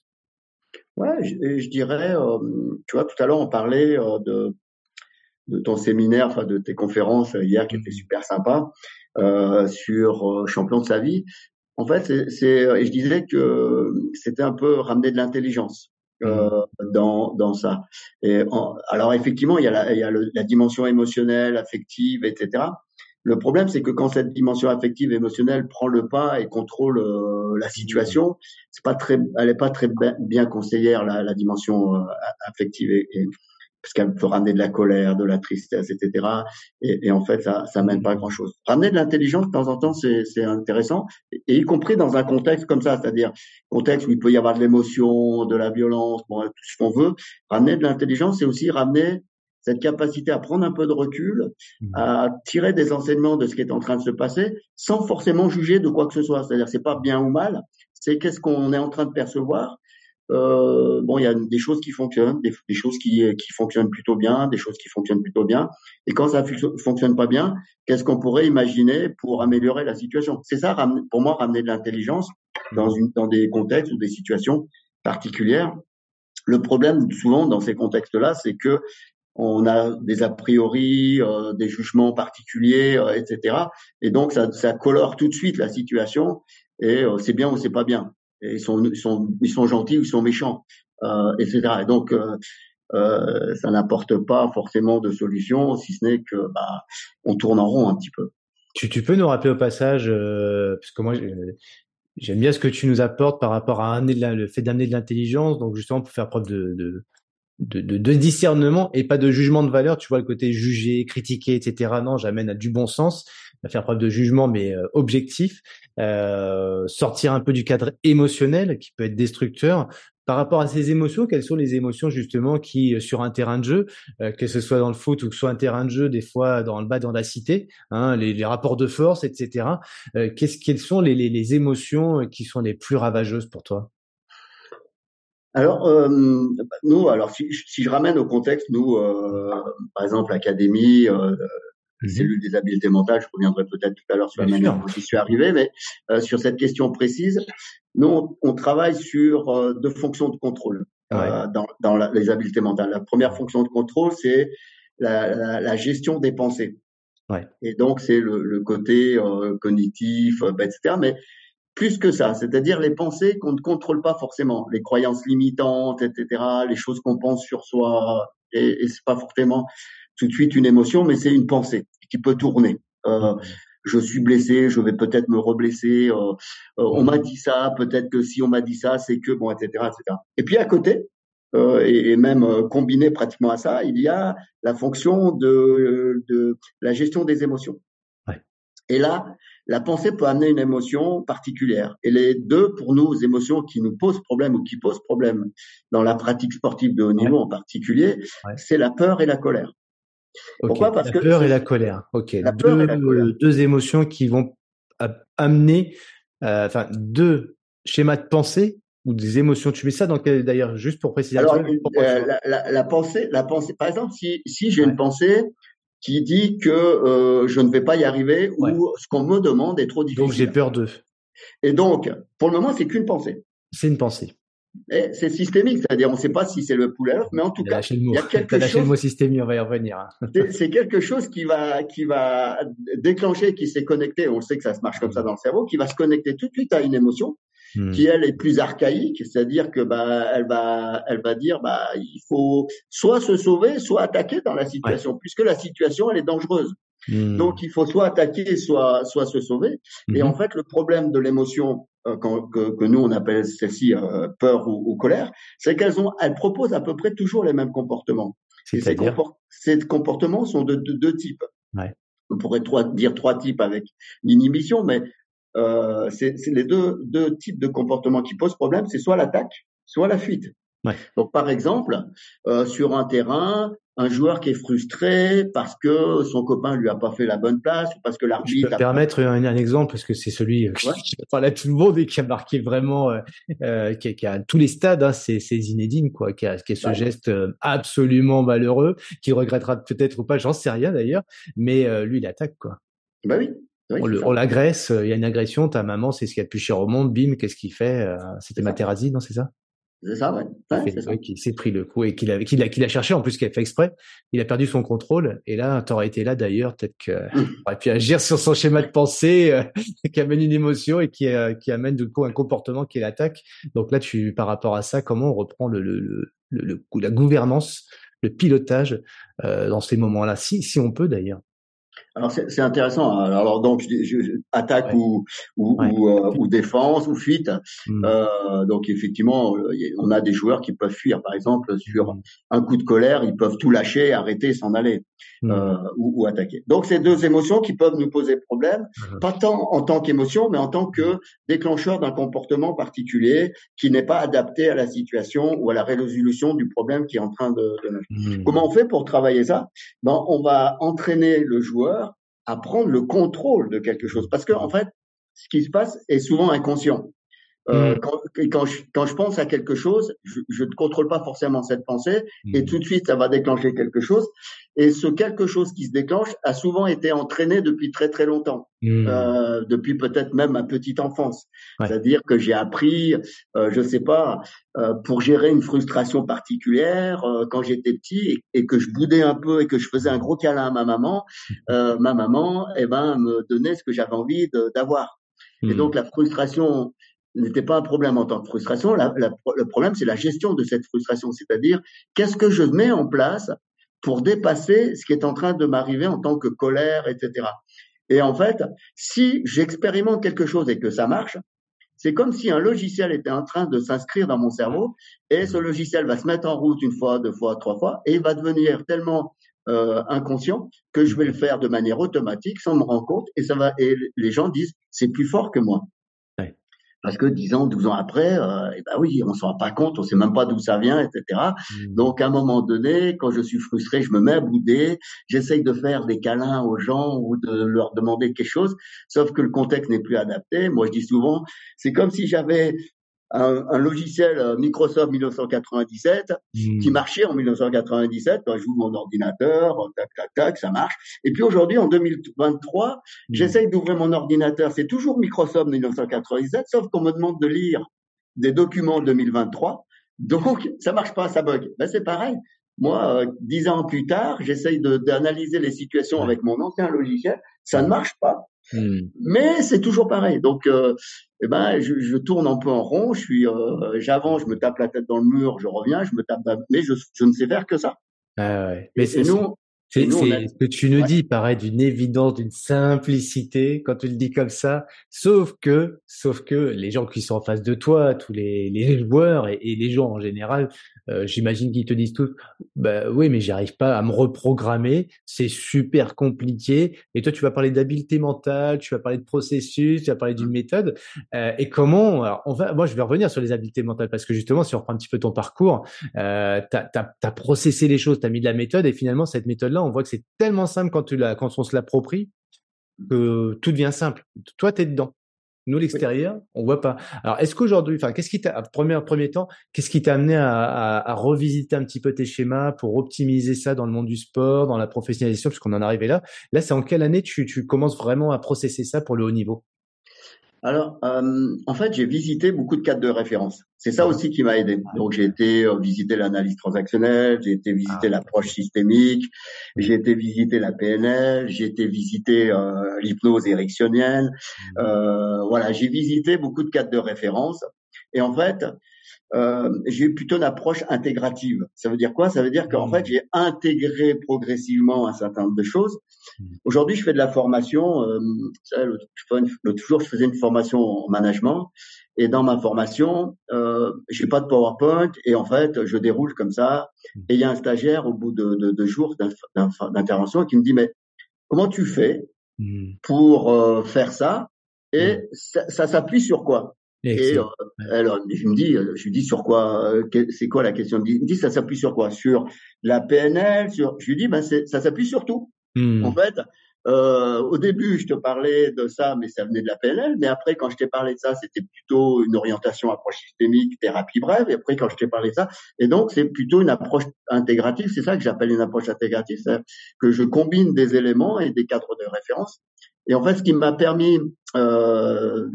Ouais, je, dirais, euh, tu vois, tout à l'heure on parlait euh, de, de ton séminaire, enfin de tes conférences hier qui étaient mmh. super sympa euh, sur champion de sa vie. En fait, c'est, je disais que c'était un peu ramener de l'intelligence. Mmh. dans dans ça. Et alors effectivement, il y a la, il y a la dimension émotionnelle, affective, etc. Le problème, c'est que quand cette dimension affective, émotionnelle prend le pas et contrôle euh, la situation, c'est pas très, elle est pas très bien conseillère la, la dimension euh, affective et, parce qu'elle peut ramener de la colère, de la tristesse, etc. Et, et en fait, ça, ça mène pas à grand chose. Ramener de l'intelligence de temps en temps, c'est intéressant, et, y compris dans un contexte comme ça, c'est-à-dire contexte où il peut y avoir de l'émotion, de la violence, bon, tout ce qu'on veut. Ramener de l'intelligence, c'est aussi ramener cette capacité à prendre un peu de recul, mmh. à tirer des enseignements de ce qui est en train de se passer, sans forcément juger de quoi que ce soit. C'est-à-dire, c'est pas bien ou mal, c'est qu'est-ce qu'on est en train de percevoir. Euh, bon, il y a des choses qui fonctionnent, des, choses qui, qui fonctionnent plutôt bien, des choses qui fonctionnent plutôt bien. Et quand ça fonctionne pas bien, qu'est-ce qu'on pourrait imaginer pour améliorer la situation? C'est ça, pour moi, ramener de l'intelligence dans, une, dans des contextes ou des situations particulières. Le problème souvent dans ces contextes-là, c'est que on a des a priori, euh, des jugements particuliers, euh, etc. Et donc ça, ça colore tout de suite la situation et euh, c'est bien ou c'est pas bien. Et ils sont, ils sont, ils sont gentils ou ils sont méchants, etc. Et donc ça n'apporte pas forcément de solution, si ce n'est que bah, on tourne en rond un petit peu. Tu, tu peux nous rappeler au passage, parce que moi j'aime bien ce que tu nous apportes par rapport à le fait d'amener de l'intelligence, donc justement pour faire preuve de, de de, de, de, discernement et pas de jugement de valeur. Tu vois le côté juger, critiquer, etc. Non, j'amène à du bon sens, à faire preuve de jugement mais euh, objectif, euh, sortir un peu du cadre émotionnel qui peut être destructeur. Par rapport à ces émotions, quelles sont les émotions justement qui, euh, sur un terrain de jeu, euh, que ce soit dans le foot ou que ce soit un terrain de jeu, des fois dans le bas, dans la cité, hein, les, les, rapports de force, etc. qu'est-ce, quelles sont les, les, les émotions qui sont les plus ravageuses pour toi? Alors, euh, nous, alors si, si, je ramène au contexte, nous, euh, par exemple, l'académie, euh, mhm. cellule des habiletés mentales. Je reviendrai peut-être tout à l'heure sur la manière dont j'y suis arrivé, mais euh, sur cette question précise, nous, on, travaille sur euh, deux fonctions de contrôle euh, dans, dans les habiletés mentales. La première fonction de contrôle, c'est la, la, la, gestion des pensées. Ouais. Et donc, c'est le, le, côté cognitif, bah, etc. Mais plus que ça, c'est-à-dire les pensées qu'on ne contrôle pas forcément, les croyances limitantes, etc., les choses qu'on pense sur soi, et, et c'est pas forcément tout de suite une émotion, mais c'est une pensée qui peut tourner. Euh, je suis blessé, je vais peut-être me reblesser. Euh, euh, on m'a dit ça, peut-être que si on m'a dit ça, c'est que bon, etc., etc. Et puis à côté, euh, et, et, même combiné pratiquement à ça, il y a la fonction de, de la gestion des émotions. Ouais. Et là, la pensée peut amener une émotion particulière. Et les deux, pour nous, émotions qui nous posent problème ou qui posent problème dans la pratique sportive de haut niveau en particulier, c'est la peur et la colère. Pourquoi? Parce la que peur et la colère. Ok. La deux, peur et la colère. deux émotions qui vont amener, euh, enfin, deux schémas de pensée ou des émotions. Tu mets ça dans quel d'ailleurs juste pour préciser. Alors, euh, la, la, la, pensée, la pensée. Par exemple, si si j'ai une pensée qui dit que euh, je ne vais pas y arriver ou ce qu'on me demande est trop difficile. Donc j'ai peur d'eux. Et donc, pour le moment, c'est qu'une pensée. C'est une pensée. C'est systémique, c'est-à-dire on ne sait pas si c'est le poulet mais en tout cas, il y a quelque chose. le mot systémique, on va y revenir. Hein. c'est quelque chose qui va qui va déclencher, qui s'est connecté. On sait que ça se marche comme ça dans le cerveau, qui va se connecter tout de suite à une émotion Hmm. qui elle est plus archaïque, c'est-à-dire que bah elle va elle va dire bah il faut soit se sauver, soit attaquer dans la situation, puisque la situation elle est dangereuse. Hmm. Donc il faut soit attaquer, soit soit se sauver. Et en hmm. fait le problème de l'émotion euh, que, que, nous on appelle celle-ci euh, peur ou, colère, c'est qu'elles ont elles proposent à peu près toujours les mêmes comportements. Et ces, ces, comportements sont de deux types. Ouais. On pourrait trois, dire trois types avec l'inhibition, mais euh, c'est les deux, deux types de comportements qui posent problème, c'est soit l'attaque, soit la fuite. Ouais. Donc par exemple, euh, sur un terrain, un joueur qui est frustré parce que son copain lui a pas fait la bonne place ou parce que l'arbitre. Je peux permettre un, un, exemple parce que c'est celui euh, qui parle à tout le monde et qui a marqué vraiment, euh, euh, qui, qui, a tous les stades. Hein, c'est Zinedine quoi, qui a, qui a ce geste euh, absolument malheureux, qui regrettera peut-être ou pas, j'en sais rien d'ailleurs, mais lui il attaque quoi. Bah oui on l'agresse, il y a une agression, ta maman, c'est ce qu'il y a de plus cher au monde, bim, qu'est-ce qu'il fait euh, C'était Materazzi, non, c'est ça? C'est ça, ouais. ouais qui s'est pris le coup et qu'il a, qu'il a, qu'il a cherché, en plus qu'il a fait exprès. Il a perdu son contrôle. Et là, t'aurais été là d'ailleurs, peut-être qu'il aurait pu agir sur son schéma de pensée euh, qui amène une émotion et qui, euh, qui amène du coup un comportement qui l'attaque. Donc là, tu, par rapport à ça, comment on reprend le, le, le, le, la gouvernance, le pilotage euh, dans ces moments-là, si, si on peut d'ailleurs? Alors c'est intéressant. Hein. Alors donc je, attaque ou ou, ou, euh, ou, défense ou fuite. Hmm. Euh, donc effectivement, on a des joueurs qui peuvent fuir. Par exemple, sur hmm. un coup de colère, ils peuvent tout lâcher, arrêter, s'en aller hmm. euh, ou, ou, attaquer. Donc c'est deux émotions qui peuvent nous poser problème, pas tant en tant qu'émotion, mais en tant que déclencheur d'un comportement particulier qui n'est pas adapté à la situation ou à la résolution du problème qui est en train de. de... Comment on fait pour travailler ça? Ben on va entraîner le joueur à prendre le contrôle de quelque chose. Parce que en fait, ce qui se passe est souvent inconscient. Euh, mm. quand, quand, je, quand je pense à quelque chose, je ne contrôle pas forcément cette pensée et mm. tout de suite ça va déclencher quelque chose. Et ce quelque chose qui se déclenche a souvent été entraîné depuis très très longtemps, mm. euh, depuis peut-être même ma petite enfance. C'est-à-dire que j'ai appris, euh, je sais pas, euh, pour gérer une frustration particulière euh, quand j'étais petit et, et, que je boudais un peu et que je faisais un gros câlin à ma maman, euh, ma maman, eh ben, me donnait ce que j'avais envie d'avoir. Et donc la frustration n'était pas un problème en tant que frustration. Le problème, c'est la gestion de cette frustration, c'est-à-dire qu'est-ce que je mets en place pour dépasser ce qui est en train de m'arriver en tant que colère, etc. Et en fait, si j'expérimente quelque chose et que ça marche, c'est comme si un logiciel était en train de s'inscrire dans mon cerveau et ce logiciel va se mettre en route une fois, deux fois, trois fois et il va devenir tellement euh, inconscient que je vais le faire de manière automatique sans me rendre compte et ça va et les gens disent c'est plus fort que moi. Parce que 10 ans, 12 ans après, euh, eh ben oui, on se rend pas compte, on sait même pas d'où ça vient, etc. Mmh. Donc, à un moment donné, quand je suis frustré, je me mets à bouder, j'essaye de faire des câlins aux gens ou de leur demander quelque chose, sauf que le contexte n'est plus adapté. Moi, je dis souvent, c'est comme si j'avais un, logiciel euh, Microsoft 1997 hmm. qui marchait en 1997 quand j'ouvre mon ordinateur, tac tac tac, ça marche. Et puis aujourd'hui en 2023, hmm. j'essaye d'ouvrir mon ordinateur, c'est toujours Microsoft 1997, sauf qu'on me demande de lire des documents 2023. Donc ça marche pas, ça bug. Ben c'est pareil. Moi, euh, dix ans plus tard, j'essaye d'analyser les situations avec mon ancien logiciel, ça ne marche pas. Hmm. Mais c'est toujours pareil. Donc, euh, eh ben, je, je, tourne un peu en rond. Je suis, euh, j'avance, je me tape la tête dans le mur, je reviens, je me tape, mais je, je ne sais faire que ça. Ah ouais. Mais c'est nous, c'est ce que tu nous dis paraît d'une évidence, d'une simplicité quand tu le dis comme ça. Sauf que, sauf que les gens qui sont en face de toi, tous les, les joueurs et, les gens en général, euh, j'imagine qu'ils te disent tous, bah oui, mais j'arrive pas à me reprogrammer, c'est super compliqué. Et toi, tu vas parler d'habileté mentale, tu vas parler de processus, tu vas parler d'une méthode. Euh, et comment alors on va, moi, je vais revenir sur les habiletés mentales parce que justement, si on reprend un petit peu ton parcours, euh, t'as as, processé les choses, t'as mis de la méthode et finalement cette méthode on voit que c'est tellement simple quand, tu quand on se l'approprie que tout devient simple. Toi, tu es dedans. Nous, l'extérieur, on voit pas. Alors, est-ce qu'aujourd'hui, enfin, qu'est-ce qui t'a, premier, premier temps, qu'est-ce qui t'a amené à, revisiter un petit peu tes schémas pour optimiser ça dans le monde du sport, dans la professionnalisation, puisqu'on en arrivé là? Là, c'est en quelle année tu, tu commences vraiment à processer ça pour le haut niveau? Alors, euh, en fait, j'ai visité beaucoup de cadres de référence. C'est ça aussi qui m'a aidé. Donc, j'ai été euh, visiter l'analyse transactionnelle, j'ai été visiter ah. l'approche systémique, j'ai été visiter la PNL, j'ai été visiter euh, l'hypnose érectionnelle. Mmh. Euh, voilà, j'ai visité beaucoup de cadres de référence. Et en fait, euh, j'ai eu plutôt une approche intégrative. Ça veut dire quoi? Ça veut dire qu'en mmh. fait, j'ai intégré progressivement un certain nombre de choses. Mmh. Aujourd'hui, je fais de la formation. Euh, l'autre jour, je faisais une formation en management. Et dans ma formation, euh, j'ai pas de PowerPoint et en fait, je déroule comme ça. Mmh. Et il y a un stagiaire au bout de deux jours d'intervention qui me dit mais comment tu fais pour euh, faire ça? Et ça, ça s'appuie sur quoi? Et euh, alors, je me dis, euh, je lui dis sur quoi, euh, c'est quoi la question? Il me dit, ça s'appuie sur quoi? Sur la PNL sur, Je lui dis, ben ça s'appuie sur tout. Hmm. En fait, euh, au début, je te parlais de ça, mais ça venait de la PNL. Mais après, quand je t'ai parlé de ça, c'était plutôt une orientation approche systémique, thérapie brève. Et après, quand je t'ai parlé de ça, et donc c'est plutôt une approche intégrative. C'est ça que j'appelle une approche intégrative, c'est que je combine des éléments et des cadres de référence. Et en fait, ce qui m'a permis euh,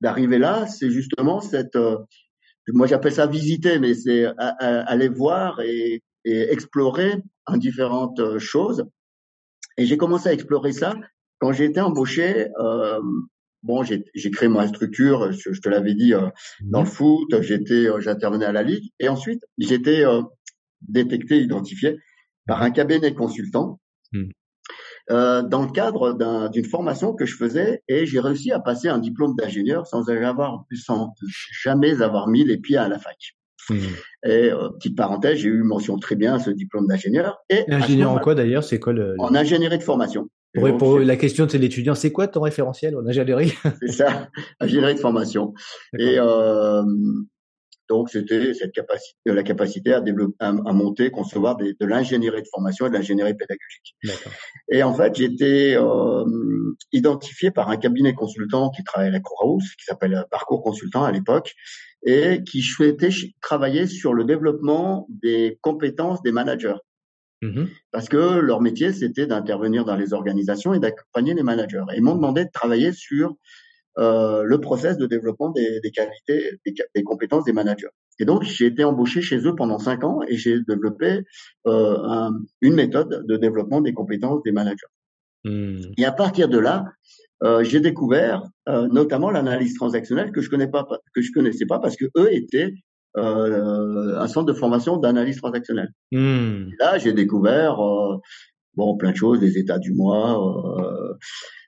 d'arriver là, c'est justement cette, euh, moi j'appelle ça visiter, mais c'est aller voir et, et explorer différentes euh, choses. Et j'ai commencé à explorer ça quand j'ai été embauché. Euh, bon, j'ai créé ma structure, je, te l'avais dit, euh, dans le foot. J'étais, j'intervenais à la ligue, et ensuite j'étais détecté, identifié par un cabinet consultant. Hmm. Euh, dans le cadre d'une formation que je faisais et j'ai réussi à passer un diplôme d'ingénieur sans avoir sans jamais avoir mis les pieds à la fac. Mmh. Et euh, petite parenthèse, j'ai eu mention très bien à ce diplôme d'ingénieur. Et ingénieur en quoi d'ailleurs C'est quoi le, En ingénierie de formation. Pour, pour la question de l'étudiant, c'est quoi ton référentiel en ingénierie? C'est ça, ingénierie de formation. Et euh, donc, c'était cette capacité, la capacité à développer, à, monter, concevoir de l'ingénierie de formation et de l'ingénierie pédagogique. Et en fait, j'étais euh, identifié par un cabinet consultant qui travaille à Croix-Rousse, qui s'appelle Parcours Consultant à l'époque, et qui souhaitait travailler sur le développement des compétences des managers. Mm-hmm. Parce que leur métier, c'était d'intervenir dans les organisations et d'accompagner les managers. Et ils m'ont demandé de travailler sur euh, le process de développement des, des qualités, des, des, compétences des managers. Et donc, j'ai été embauché chez eux pendant cinq ans et j'ai développé euh, un, une méthode de développement des compétences des managers. Hmm. Et à partir de là, euh, j'ai découvert euh, notamment l'analyse transactionnelle que je connais pas, que je connaissais pas parce que eux étaient euh, un centre de formation d'analyse transactionnelle. Hmm. là, j'ai découvert bon plein de choses, les états du mois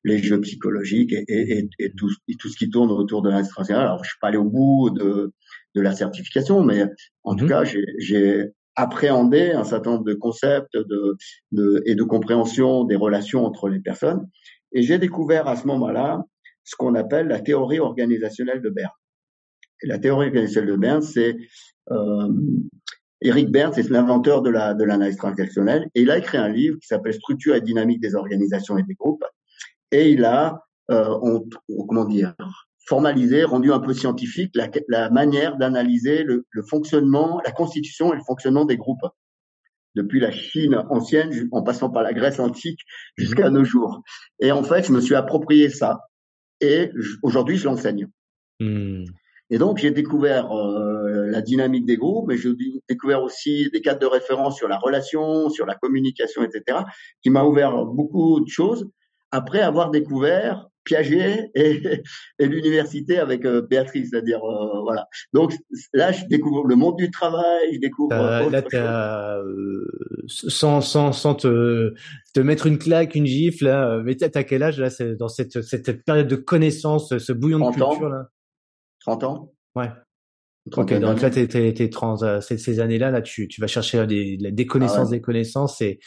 les jeux psychologiques et, et, et, tout, tout, ce qui tourne autour de l'instruction. Alors, je suis pas allé au bout de, de la certification, mais en tout mhm. cas, j'ai appréhendé un certain nombre de concepts de, de, et de compréhension des relations entre les personnes. Et j'ai découvert à ce moment-là ce qu'on appelle la théorie organisationnelle de Berne. Et la théorie organisationnelle de Berne, c'est euh, Eric Berne, c'est l'inventeur de la de l'analyse transactionnelle, et il a écrit un livre qui s'appelle Structure et dynamique des organisations et des groupes, et il a, euh, on, comment dire, formalisé, rendu un peu scientifique la, la manière d'analyser le, le, fonctionnement, la constitution et le fonctionnement des groupes. Depuis la Chine ancienne, en passant par la Grèce antique jusqu'à nos jours. Et en fait, je me suis approprié ça. Et aujourd'hui, je l'enseigne. Mmh. Et donc, j'ai découvert euh, la dynamique des groupes, mais j'ai découvert aussi des cadres de référence sur la relation, sur la communication, etc., qui m'a ouvert beaucoup de choses après avoir découvert Piaget et, et l'université avec euh, Béatrice, c'est-à-dire euh, voilà. Donc là, je découvre le monde du travail, je découvre. Euh, là, sans sans sans te te mettre une claque, une gifle là. Mais t'as quel âge là dans cette cette période de connaissance, ce bouillon de culture là? 30 ans. Ouais. Ok, donc là, t'es, t'es, t'es trans, euh, ces, ces années-là, là, tu, tu vas chercher des, des connaissances, ah des connaissances, et,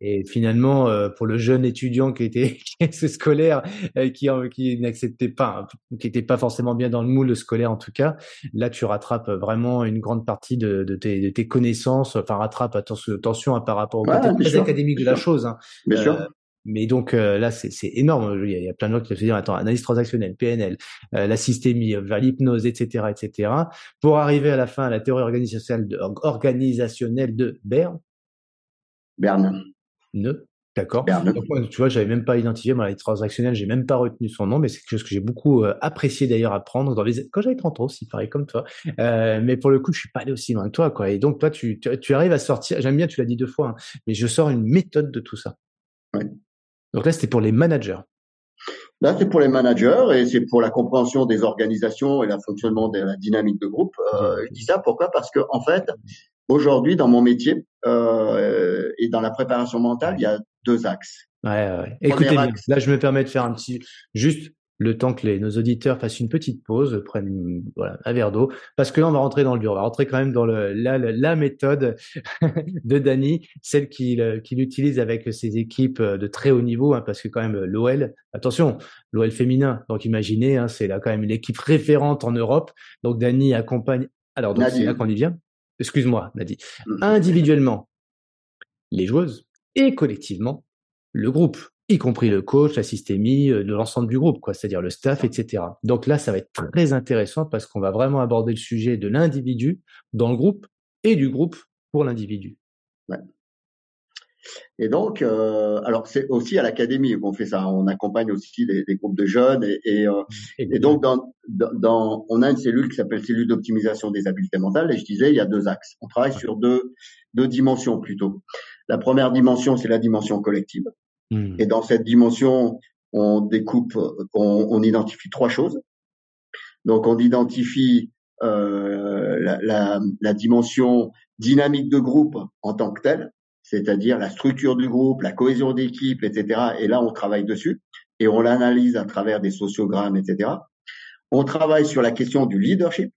et finalement, euh, pour le jeune étudiant qui était, qui scolaire, euh, qui, qui n'acceptait pas, qui était pas forcément bien dans le moule scolaire en tout cas, là, tu rattrapes vraiment une grande partie de, de, tes, de tes connaissances, enfin, rattrape attention, attention hein, par rapport au côté très académique de la chose. Hein. Bien sûr. Mais donc euh, là, c'est énorme. Il y, a, plein de gens qui se dire, attends, analyse transactionnelle, PNL, euh, la systémie, euh, vers l'hypnose, etc., etc., pour arriver à la fin à la théorie organisationnelle de, organisationnelle de Berne. Berne. Ne. D'accord. Tu vois, j'avais même pas identifié moi, l'analyse transactionnelle, j'ai même pas retenu son nom, mais c'est quelque chose que j'ai beaucoup apprécié d'ailleurs à prendre dans les... quand j'avais 30 ans aussi, pareil comme toi. Euh, mais pour le coup, je suis pas allé aussi loin que toi, quoi. Et donc toi, tu, tu, arrives à sortir. J'aime bien, tu l'as dit deux fois, hein, mais je sors une méthode de tout ça. Ouais. Donc là, c'était pour les managers. Là, c'est pour les managers et c'est pour la compréhension des organisations et le fonctionnement de la dynamique de groupe. Euh, je dis ça pourquoi? Parce que en fait, aujourd'hui, dans mon métier euh, et dans la préparation mentale, il y a deux axes. Ouais, ouais. Écoutez bien. Là, je me permets de faire un petit, juste le temps que les, nos auditeurs fassent une petite pause, prennent voilà, un verre d'eau, parce que là, on va rentrer dans le dur. On va rentrer quand même dans le, la, la, méthode de Dany, celle qu'il utilise avec ses équipes de très haut niveau, hein, parce que quand même l'OL, attention, l'OL féminin, donc imaginez, hein, c'est là quand même l'équipe référente en Europe. Donc Dany accompagne. Alors donc c'est là qu'on y vient. Excuse-moi, Nadi. Mm. Individuellement, les joueuses et collectivement, le groupe y compris le coach, la systémie, euh, l'ensemble du groupe, quoi, c'est-à-dire le staff, etc. Donc là, ça va être très intéressant parce qu'on va vraiment aborder le sujet de l'individu dans le groupe et du groupe pour l'individu. Ouais. Et donc, euh, alors c'est aussi à l'académie qu'on fait ça. On accompagne aussi des, des groupes de jeunes et, et, euh, et donc dans, dans, on a une cellule qui s'appelle cellule d'optimisation des habiletés mentales. Et je disais, il y a deux axes. On travaille sur deux deux dimensions plutôt. La première dimension, c'est la dimension collective. Hmm. Et dans cette dimension, on découpe, on, on, identifie trois choses. Donc, on identifie euh, la, la, la, dimension dynamique de groupe en tant que telle, c'est-à-dire la structure du groupe, la cohésion d'équipe, etc. Et là, on travaille dessus et on l'analyse à travers des sociogrammes, etc. On travaille sur la question du leadership.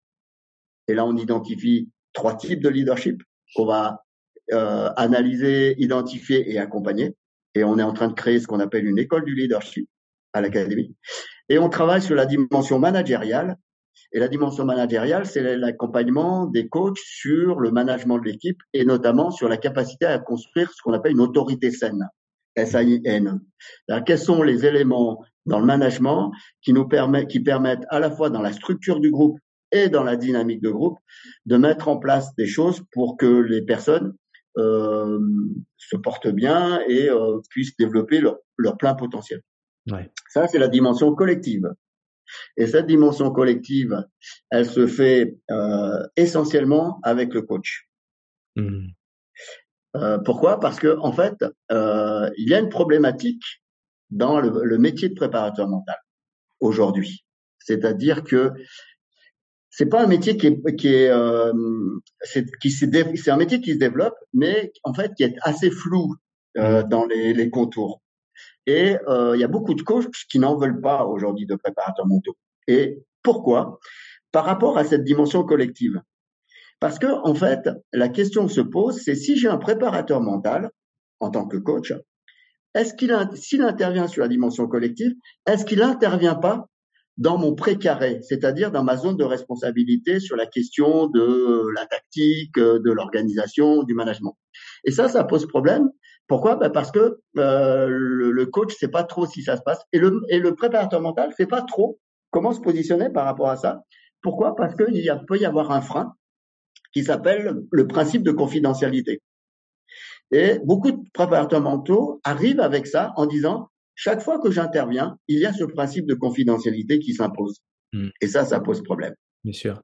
Et là, on identifie trois types de leadership qu'on va euh, analyser, identifier et accompagner et on est en train de créer ce qu'on appelle une école du leadership à l'académie. Et on travaille sur la dimension managériale. Et la dimension managériale, c'est l'accompagnement des coachs sur le management de l'équipe et notamment sur la capacité à construire ce qu'on appelle une autorité saine. S-A-I-N. Quels sont les éléments dans le management qui nous permettent, qui permettent à la fois dans la structure du groupe et dans la dynamique de groupe de mettre en place des choses pour que les personnes se portent bien et euh, puissent développer leur, leur plein potentiel. Ouais. Ça, c'est la dimension collective. Et cette dimension collective, elle se fait euh, essentiellement avec le coach. Mmh. Euh, pourquoi? Parce que en fait, euh, il y a une problématique dans le, le métier de préparateur mental aujourd'hui. C'est-à-dire que c'est pas un métier qui est, qui est, euh, c'est, qui c'est un métier qui se développe, mais en fait qui est assez flou euh, mmh. dans les, les, contours. Et euh, il y a beaucoup de coachs qui n'en veulent pas aujourd'hui de préparateurs mentaux. Et pourquoi? Par rapport à cette dimension collective. Parce que en fait, la question se pose, c'est si j'ai un préparateur mental en tant que coach, est-ce qu'il s'il intervient sur la dimension collective, est-ce qu'il n'intervient pas dans mon précaré, c'est-à-dire dans ma zone de responsabilité sur la question de la tactique, de l'organisation, du management. Et ça, ça pose problème. Pourquoi? Ben Parce que euh, le, coach sait pas trop si ça se passe et le, et le préparateur mental sait pas trop comment se positionner par rapport à ça Pourquoi? Parce qu'il peut y avoir un frein qui s'appelle le principe de confidentialité. Et beaucoup de préparateurs mentaux arrivent avec ça en disant chaque fois que j'interviens, il y a ce principe de confidentialité qui s'impose. Hmm. Et ça, ça pose problème. Bien sûr.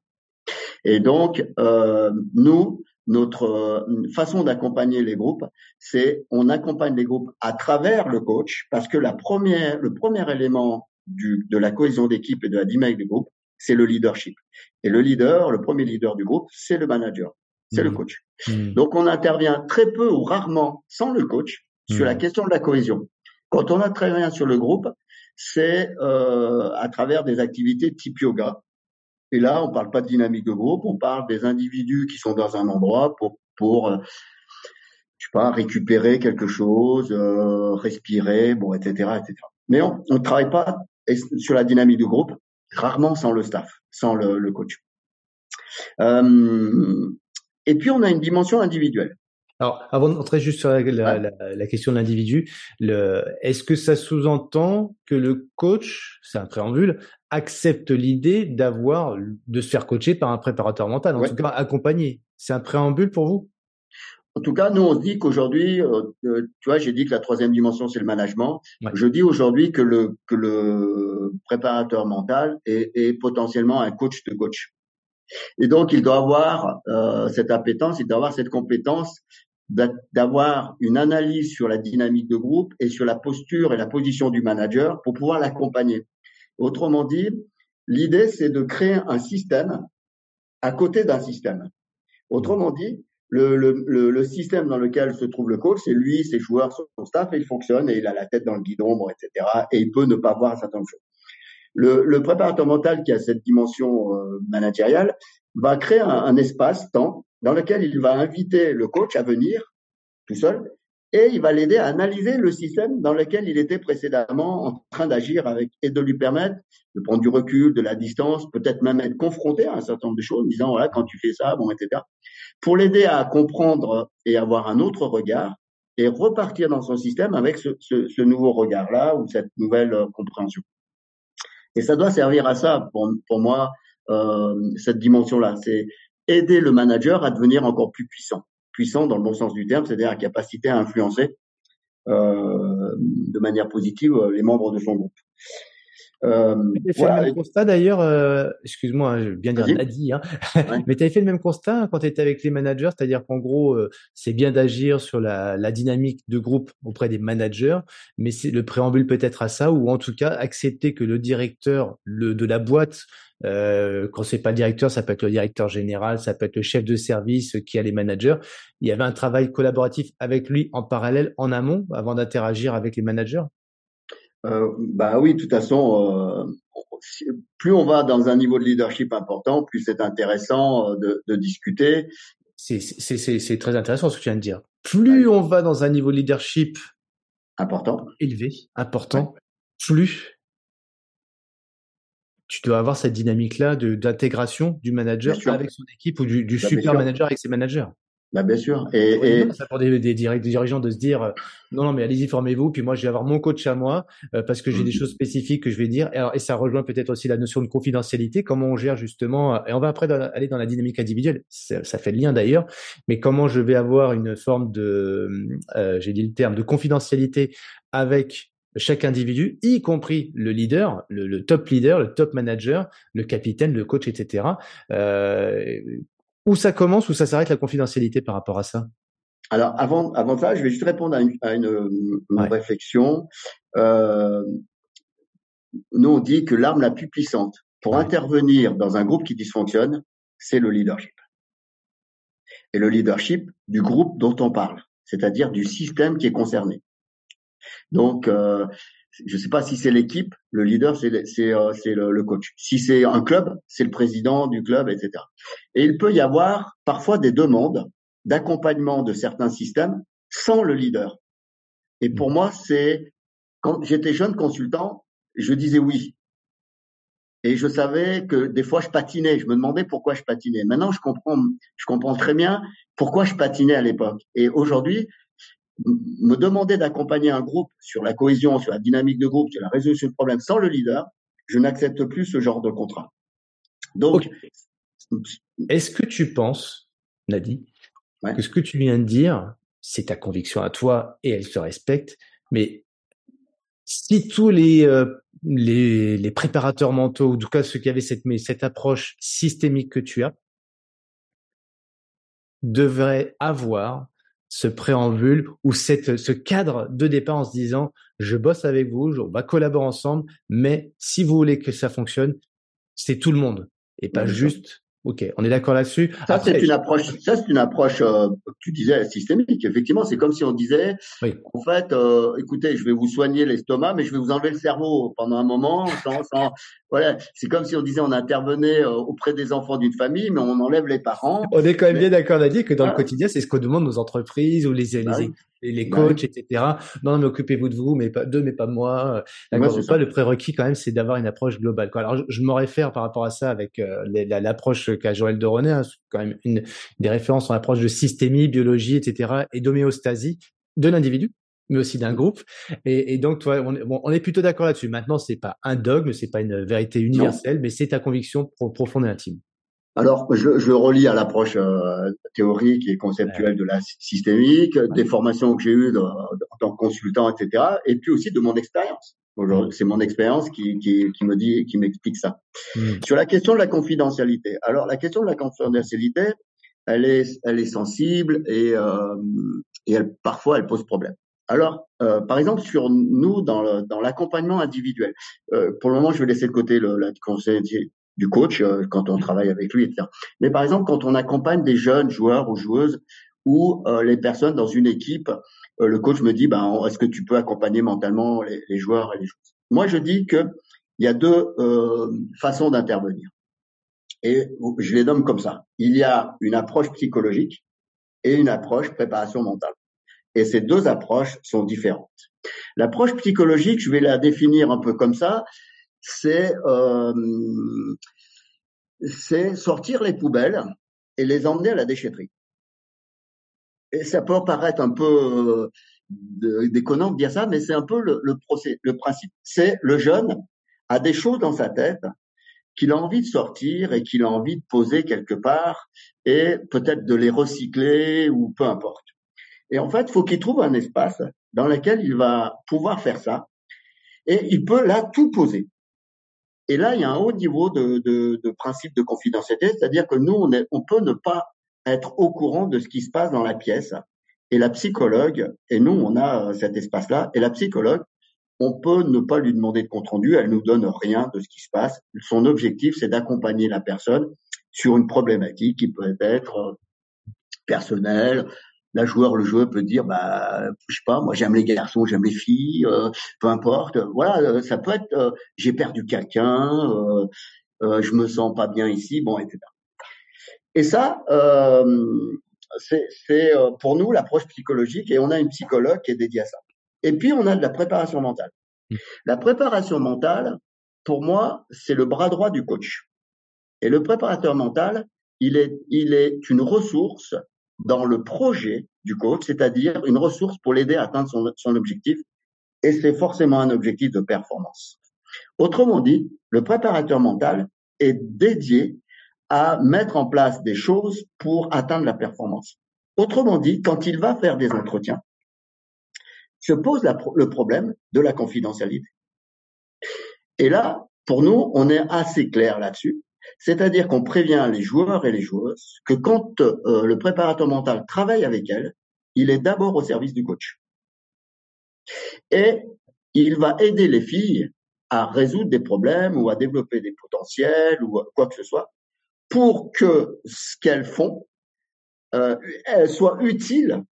Et donc, euh, nous, notre façon d'accompagner les groupes, c'est on accompagne les groupes à travers le coach, parce que la première, le premier élément du, de la cohésion d'équipe et de la dynamique du groupe, c'est le leadership. Et le leader, le premier leader du groupe, c'est le manager, c'est le mmh. coach. Mmh. Donc on intervient très peu ou rarement sans le coach sur la question de la cohésion. Quand on intervient sur le groupe, c'est euh, à travers des activités type yoga, et là, on parle pas de dynamique de groupe, on parle des individus qui sont dans un endroit pour, pour euh, je sais pas, récupérer quelque chose, euh, respirer, bon, etc., etc. Mais on ne travaille pas sur la dynamique du groupe, rarement sans le staff, sans le, le coach. Euh, et puis, on a une dimension individuelle. Alors, avant d'entrer juste sur la, la, la, question de l'individu, est-ce que ça sous-entend que le coach, c'est un préambule, accepte l'idée d'avoir, de se faire coacher par un préparateur mental, en tout cas accompagné? C'est un préambule pour vous? En tout cas, nous, on se dit qu'aujourd'hui, euh, euh, tu vois, j'ai dit que la troisième dimension, c'est le management. Je dis aujourd'hui que le, que le préparateur mental est, est potentiellement un coach de coach. Et donc, il doit avoir euh, cette appétence, il doit avoir cette compétence d'avoir une analyse sur la dynamique de groupe et sur la posture et la position du manager pour pouvoir l'accompagner. Autrement dit, l'idée, c'est de créer un système à côté d'un système. Autrement dit, le, le, le, système dans lequel se trouve le coach, c'est lui, ses joueurs, son staff, et il fonctionne, et il a la tête dans le guidon, etc. Et il peut ne pas voir certaines choses. Le, le préparateur mental qui a cette dimension euh, managériale va créer un, un espace-temps dans lequel il va inviter le coach à venir tout seul et il va l'aider à analyser le système dans lequel il était précédemment en train d'agir avec et de lui permettre de prendre du recul, de la distance, peut-être même être confronté à un certain nombre de choses, disant voilà quand tu fais ça, bon etc. Pour l'aider à comprendre et avoir un autre regard et repartir dans son système avec ce, nouveau regard-là ou cette nouvelle euh, compréhension. Et ça doit servir à ça, pour, pour moi, euh, cette dimension-là. C'est aider le manager à devenir encore plus puissant. Puissant dans le bon sens du terme, c'est-à-dire la capacité à influencer euh, de manière positive euh, les membres de son groupe. Euh, fait le même constat d'ailleurs, euh, excuse-moi, hein, je veux bien dire Nadi, hein, mais tu avais fait le même constat quand tu étais avec les managers, c'est-à-dire qu'en gros, euh, c'est bien d'agir sur la, la, dynamique de groupe auprès des managers, mais c'est le préambule peut-être à ça, ou en tout cas accepter que le directeur le, de la boîte, euh, quand c'est pas le directeur, ça peut être le directeur général, ça peut être le chef de service qui a les managers. Il y avait un travail collaboratif avec lui en parallèle, en amont, avant d'interagir avec les managers? Euh, bah oui, de toute façon, euh, plus on va dans un niveau de leadership important, plus c'est intéressant euh, de, de discuter. C'est très intéressant ce que tu viens de dire. Plus on va dans un niveau de leadership important, élevé, important, plus tu dois avoir cette dynamique-là d'intégration du manager avec son équipe ou du, du bah, super manager avec ses managers. Bah, bien sûr. Et, et... Ça pour des, des, dirigeants de se dire euh, non, non, mais allez-y, formez-vous. Puis moi, je vais avoir mon coach à moi euh, parce que j'ai des mmh. choses spécifiques que je vais dire. Et, alors, et ça rejoint peut-être aussi la notion de confidentialité. Comment on gère justement. Euh, et on va après aller dans la dynamique individuelle. Ça, ça fait le lien d'ailleurs. Mais comment je vais avoir une forme de, euh, j'ai dit le terme, de confidentialité avec chaque individu, y compris le leader, le, le, top leader, le top manager, le capitaine, le coach, etc. Euh, où ça commence, où ça s'arrête la confidentialité par rapport à ça? Alors avant, avant ça, je vais juste répondre à une, à une, réflexion. Euh, nous, on dit que l'arme la plus puissante pour intervenir dans un groupe qui dysfonctionne, c'est le leadership. Et le leadership du groupe dont on parle, c'est-à-dire du système qui est concerné. Donc, euh, je ne sais pas si c'est l'équipe, le leader, c'est euh, le, le, coach. Si c'est un club, c'est le président du club, etc. Et il peut y avoir parfois des demandes d'accompagnement de certains systèmes sans le leader. Et pour moi, c'est quand j'étais jeune consultant, je disais oui. Et je savais que des fois je patinais. Je me demandais pourquoi je patinais. Maintenant, je comprends, je comprends très bien pourquoi je patinais à l'époque. Et aujourd'hui, me demander d'accompagner un groupe sur la cohésion, sur la dynamique de groupe, sur la résolution de problèmes sans le leader, je n'accepte plus ce genre de contrat. Donc, est-ce que tu penses, Nadi, que ce que tu viens de dire, c'est ta conviction à toi et elle se respecte, mais si tous les, euh, les, les, préparateurs mentaux, ou en tout cas ceux qui avaient cette, cette approche systémique que tu as, devraient avoir ce préambule ou cette, ce cadre de départ en se disant je bosse avec vous, on va collaborer ensemble, mais si vous voulez que ça fonctionne, c'est tout le monde et pas juste Ok, on est d'accord là-dessus. Ça, c'est une approche. Ça, c'est une approche. Euh, tu disais systémique. Effectivement, c'est comme si on disait, en fait, euh, écoutez, je vais vous soigner l'estomac, mais je vais vous enlever le cerveau pendant un moment. Sans, sans, voilà, c'est comme si on disait, on intervenait euh, auprès des enfants d'une famille, mais on enlève les parents. On est quand même bien d'accord, Nadia, que dans le quotidien, c'est ce que demandent nos entreprises ou les, les, bah les bah coachs, etc. Non, mais occupez-vous de vous, mais pas d'eux, mais pas moi. D'accord, pas le prérequis quand même, c'est d'avoir une approche globale. Quoi. Alors, je, je me réfère par rapport à ça avec euh, l'approche qu'a Joël de René, hein, quand même une des références en approche de systémie, biologie, etc. et d'homéostasie de l'individu mais aussi d'un groupe. Et, et, donc, toi, on est, bon, on est plutôt d'accord là-dessus. Maintenant, c'est pas un dogme, c'est pas une vérité universelle, mais c'est ta conviction profonde et intime. Alors, je, je relis à l'approche euh, théorique et conceptuelle de la systémique, des formations que j'ai eues en tant que consultant, etc., et puis aussi de mon expérience. C'est mon expérience qui, qui, qui, me dit, qui m'explique ça. Mm. Sur la question de la confidentialité. Alors, la question de la confidentialité, elle est, elle est sensible et, euh, et elle, parfois, elle pose problème. Alors, euh, par exemple, sur nous, dans l'accompagnement individuel, euh, pour le moment, je vais laisser de côté le, la du coach euh, quand on travaille avec lui, etc. Mais par exemple, quand on accompagne des jeunes joueurs ou joueuses ou euh, les personnes dans une équipe, euh, le coach me dit, ben, est-ce que tu peux accompagner mentalement les, les, joueurs et les joueuses? Moi, je dis que il y a deux façons d'intervenir. Et je les nomme comme ça. Il y a une approche psychologique et une approche préparation mentale. Et ces deux approches sont différentes. L'approche psychologique, je vais la définir un peu comme ça c'est euh, c'est sortir les poubelles et les emmener à la déchetterie. Et ça peut paraître un peu euh, déconnant de dire ça, mais c'est un peu le, le, procès, le principe. C'est le jeune a des choses dans sa tête qu'il a envie de sortir et qu'il a envie de poser quelque part et peut-être de les recycler ou peu importe. Et en fait, faut qu'il trouve un espace dans lequel il va pouvoir faire ça et il peut là tout poser. Et là, il y a un haut niveau de, de, de principe de confidentialité, c'est-à-dire que nous, on, est, on peut ne pas être au courant de ce qui se passe dans la pièce. Et la psychologue, et nous, on a euh, cet espace-là, et la psychologue, on peut ne pas lui demander de compte rendu, elle nous donne rien de ce qui se passe. Son objectif, c'est d'accompagner la personne sur une problématique qui peut être euh, personnelle, la joueur, le joueur peut dire, bah, je sais pas, moi j'aime les garçons, j'aime les filles, euh, peu importe. Voilà, euh, ça peut être, euh, j'ai perdu quelqu'un, euh, je me sens pas bien ici, bon, etc. Et ça, c'est pour nous l'approche psychologique et on a une psychologue qui est dédiée à ça. Et puis on a de la préparation mentale. Mmh. La préparation mentale, pour moi, c'est le bras droit du coach. Et le préparateur mental, il est, il est une ressource dans le projet du coach, c'est-à-dire une ressource pour l'aider à atteindre son, objectif. Et c'est forcément un objectif de performance. Autrement dit, le préparateur mental est dédié à mettre en place des choses pour atteindre la performance. Autrement dit, quand il va faire des entretiens, se pose le problème de la confidentialité. Et là, pour nous, on est assez clair là-dessus. C'est-à-dire qu'on prévient les joueurs et les joueuses que quand euh, le préparateur mental travaille avec elles, il est d'abord au service du coach. Et il va aider les filles à résoudre des problèmes ou à développer des potentiels ou quoi que ce soit pour que ce qu'elles font euh, soit utile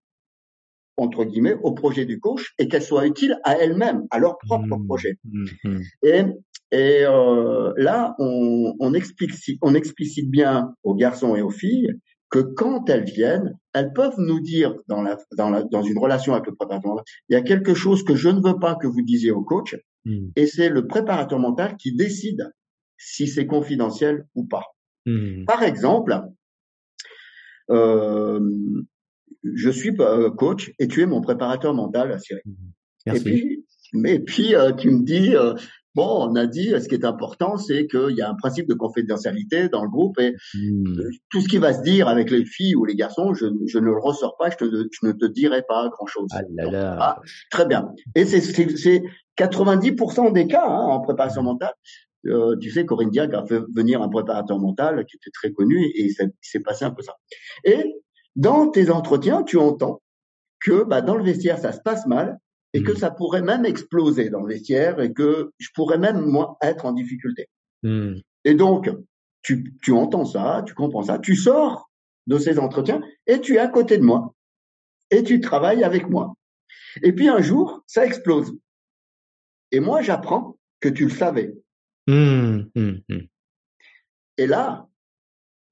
entre guillemets au projet du coach et qu'elles soient utiles à elles-mêmes, à leur propre mmh, projet. Mmh, mmh. Et et euh, là, on, on, explicite, on explicite bien aux garçons et aux filles que quand elles viennent, elles peuvent nous dire dans, la, dans, la, dans une relation avec le préparateur mental, il y a quelque chose que je ne veux pas que vous disiez au coach, hmm. et c'est le préparateur mental qui décide si c'est confidentiel ou pas. Hmm. Par exemple, euh, je suis euh, coach et tu es mon préparateur mental, Cyril. Hmm. Merci. Et puis, mais puis euh, tu me dis, euh, Bon, on a dit, ce qui est important, c'est qu'il y a un principe de confidentialité dans le groupe et mmh. tout ce qui va se dire avec les filles ou les garçons, je, je ne le ressors pas, je, te, je, ne te dirai pas grand-chose. Ah là là. Ah, très bien. Et c'est 90% des cas hein, en préparation mentale. Euh, tu sais, Corinne Diac a fait venir un préparateur mental qui était très connu et il s'est passé un peu ça. Et dans tes entretiens, tu entends que bah, dans le vestiaire, ça se passe mal et que mmh. ça pourrait même exploser dans le vestiaire et que je pourrais même, moi, être en difficulté. Mmh. Et donc, tu, tu entends ça, tu comprends ça, tu sors de ces entretiens et tu es à côté de moi et tu travailles avec moi. Et puis un jour, ça explose. Et moi, j'apprends que tu le savais. Mmh, et là,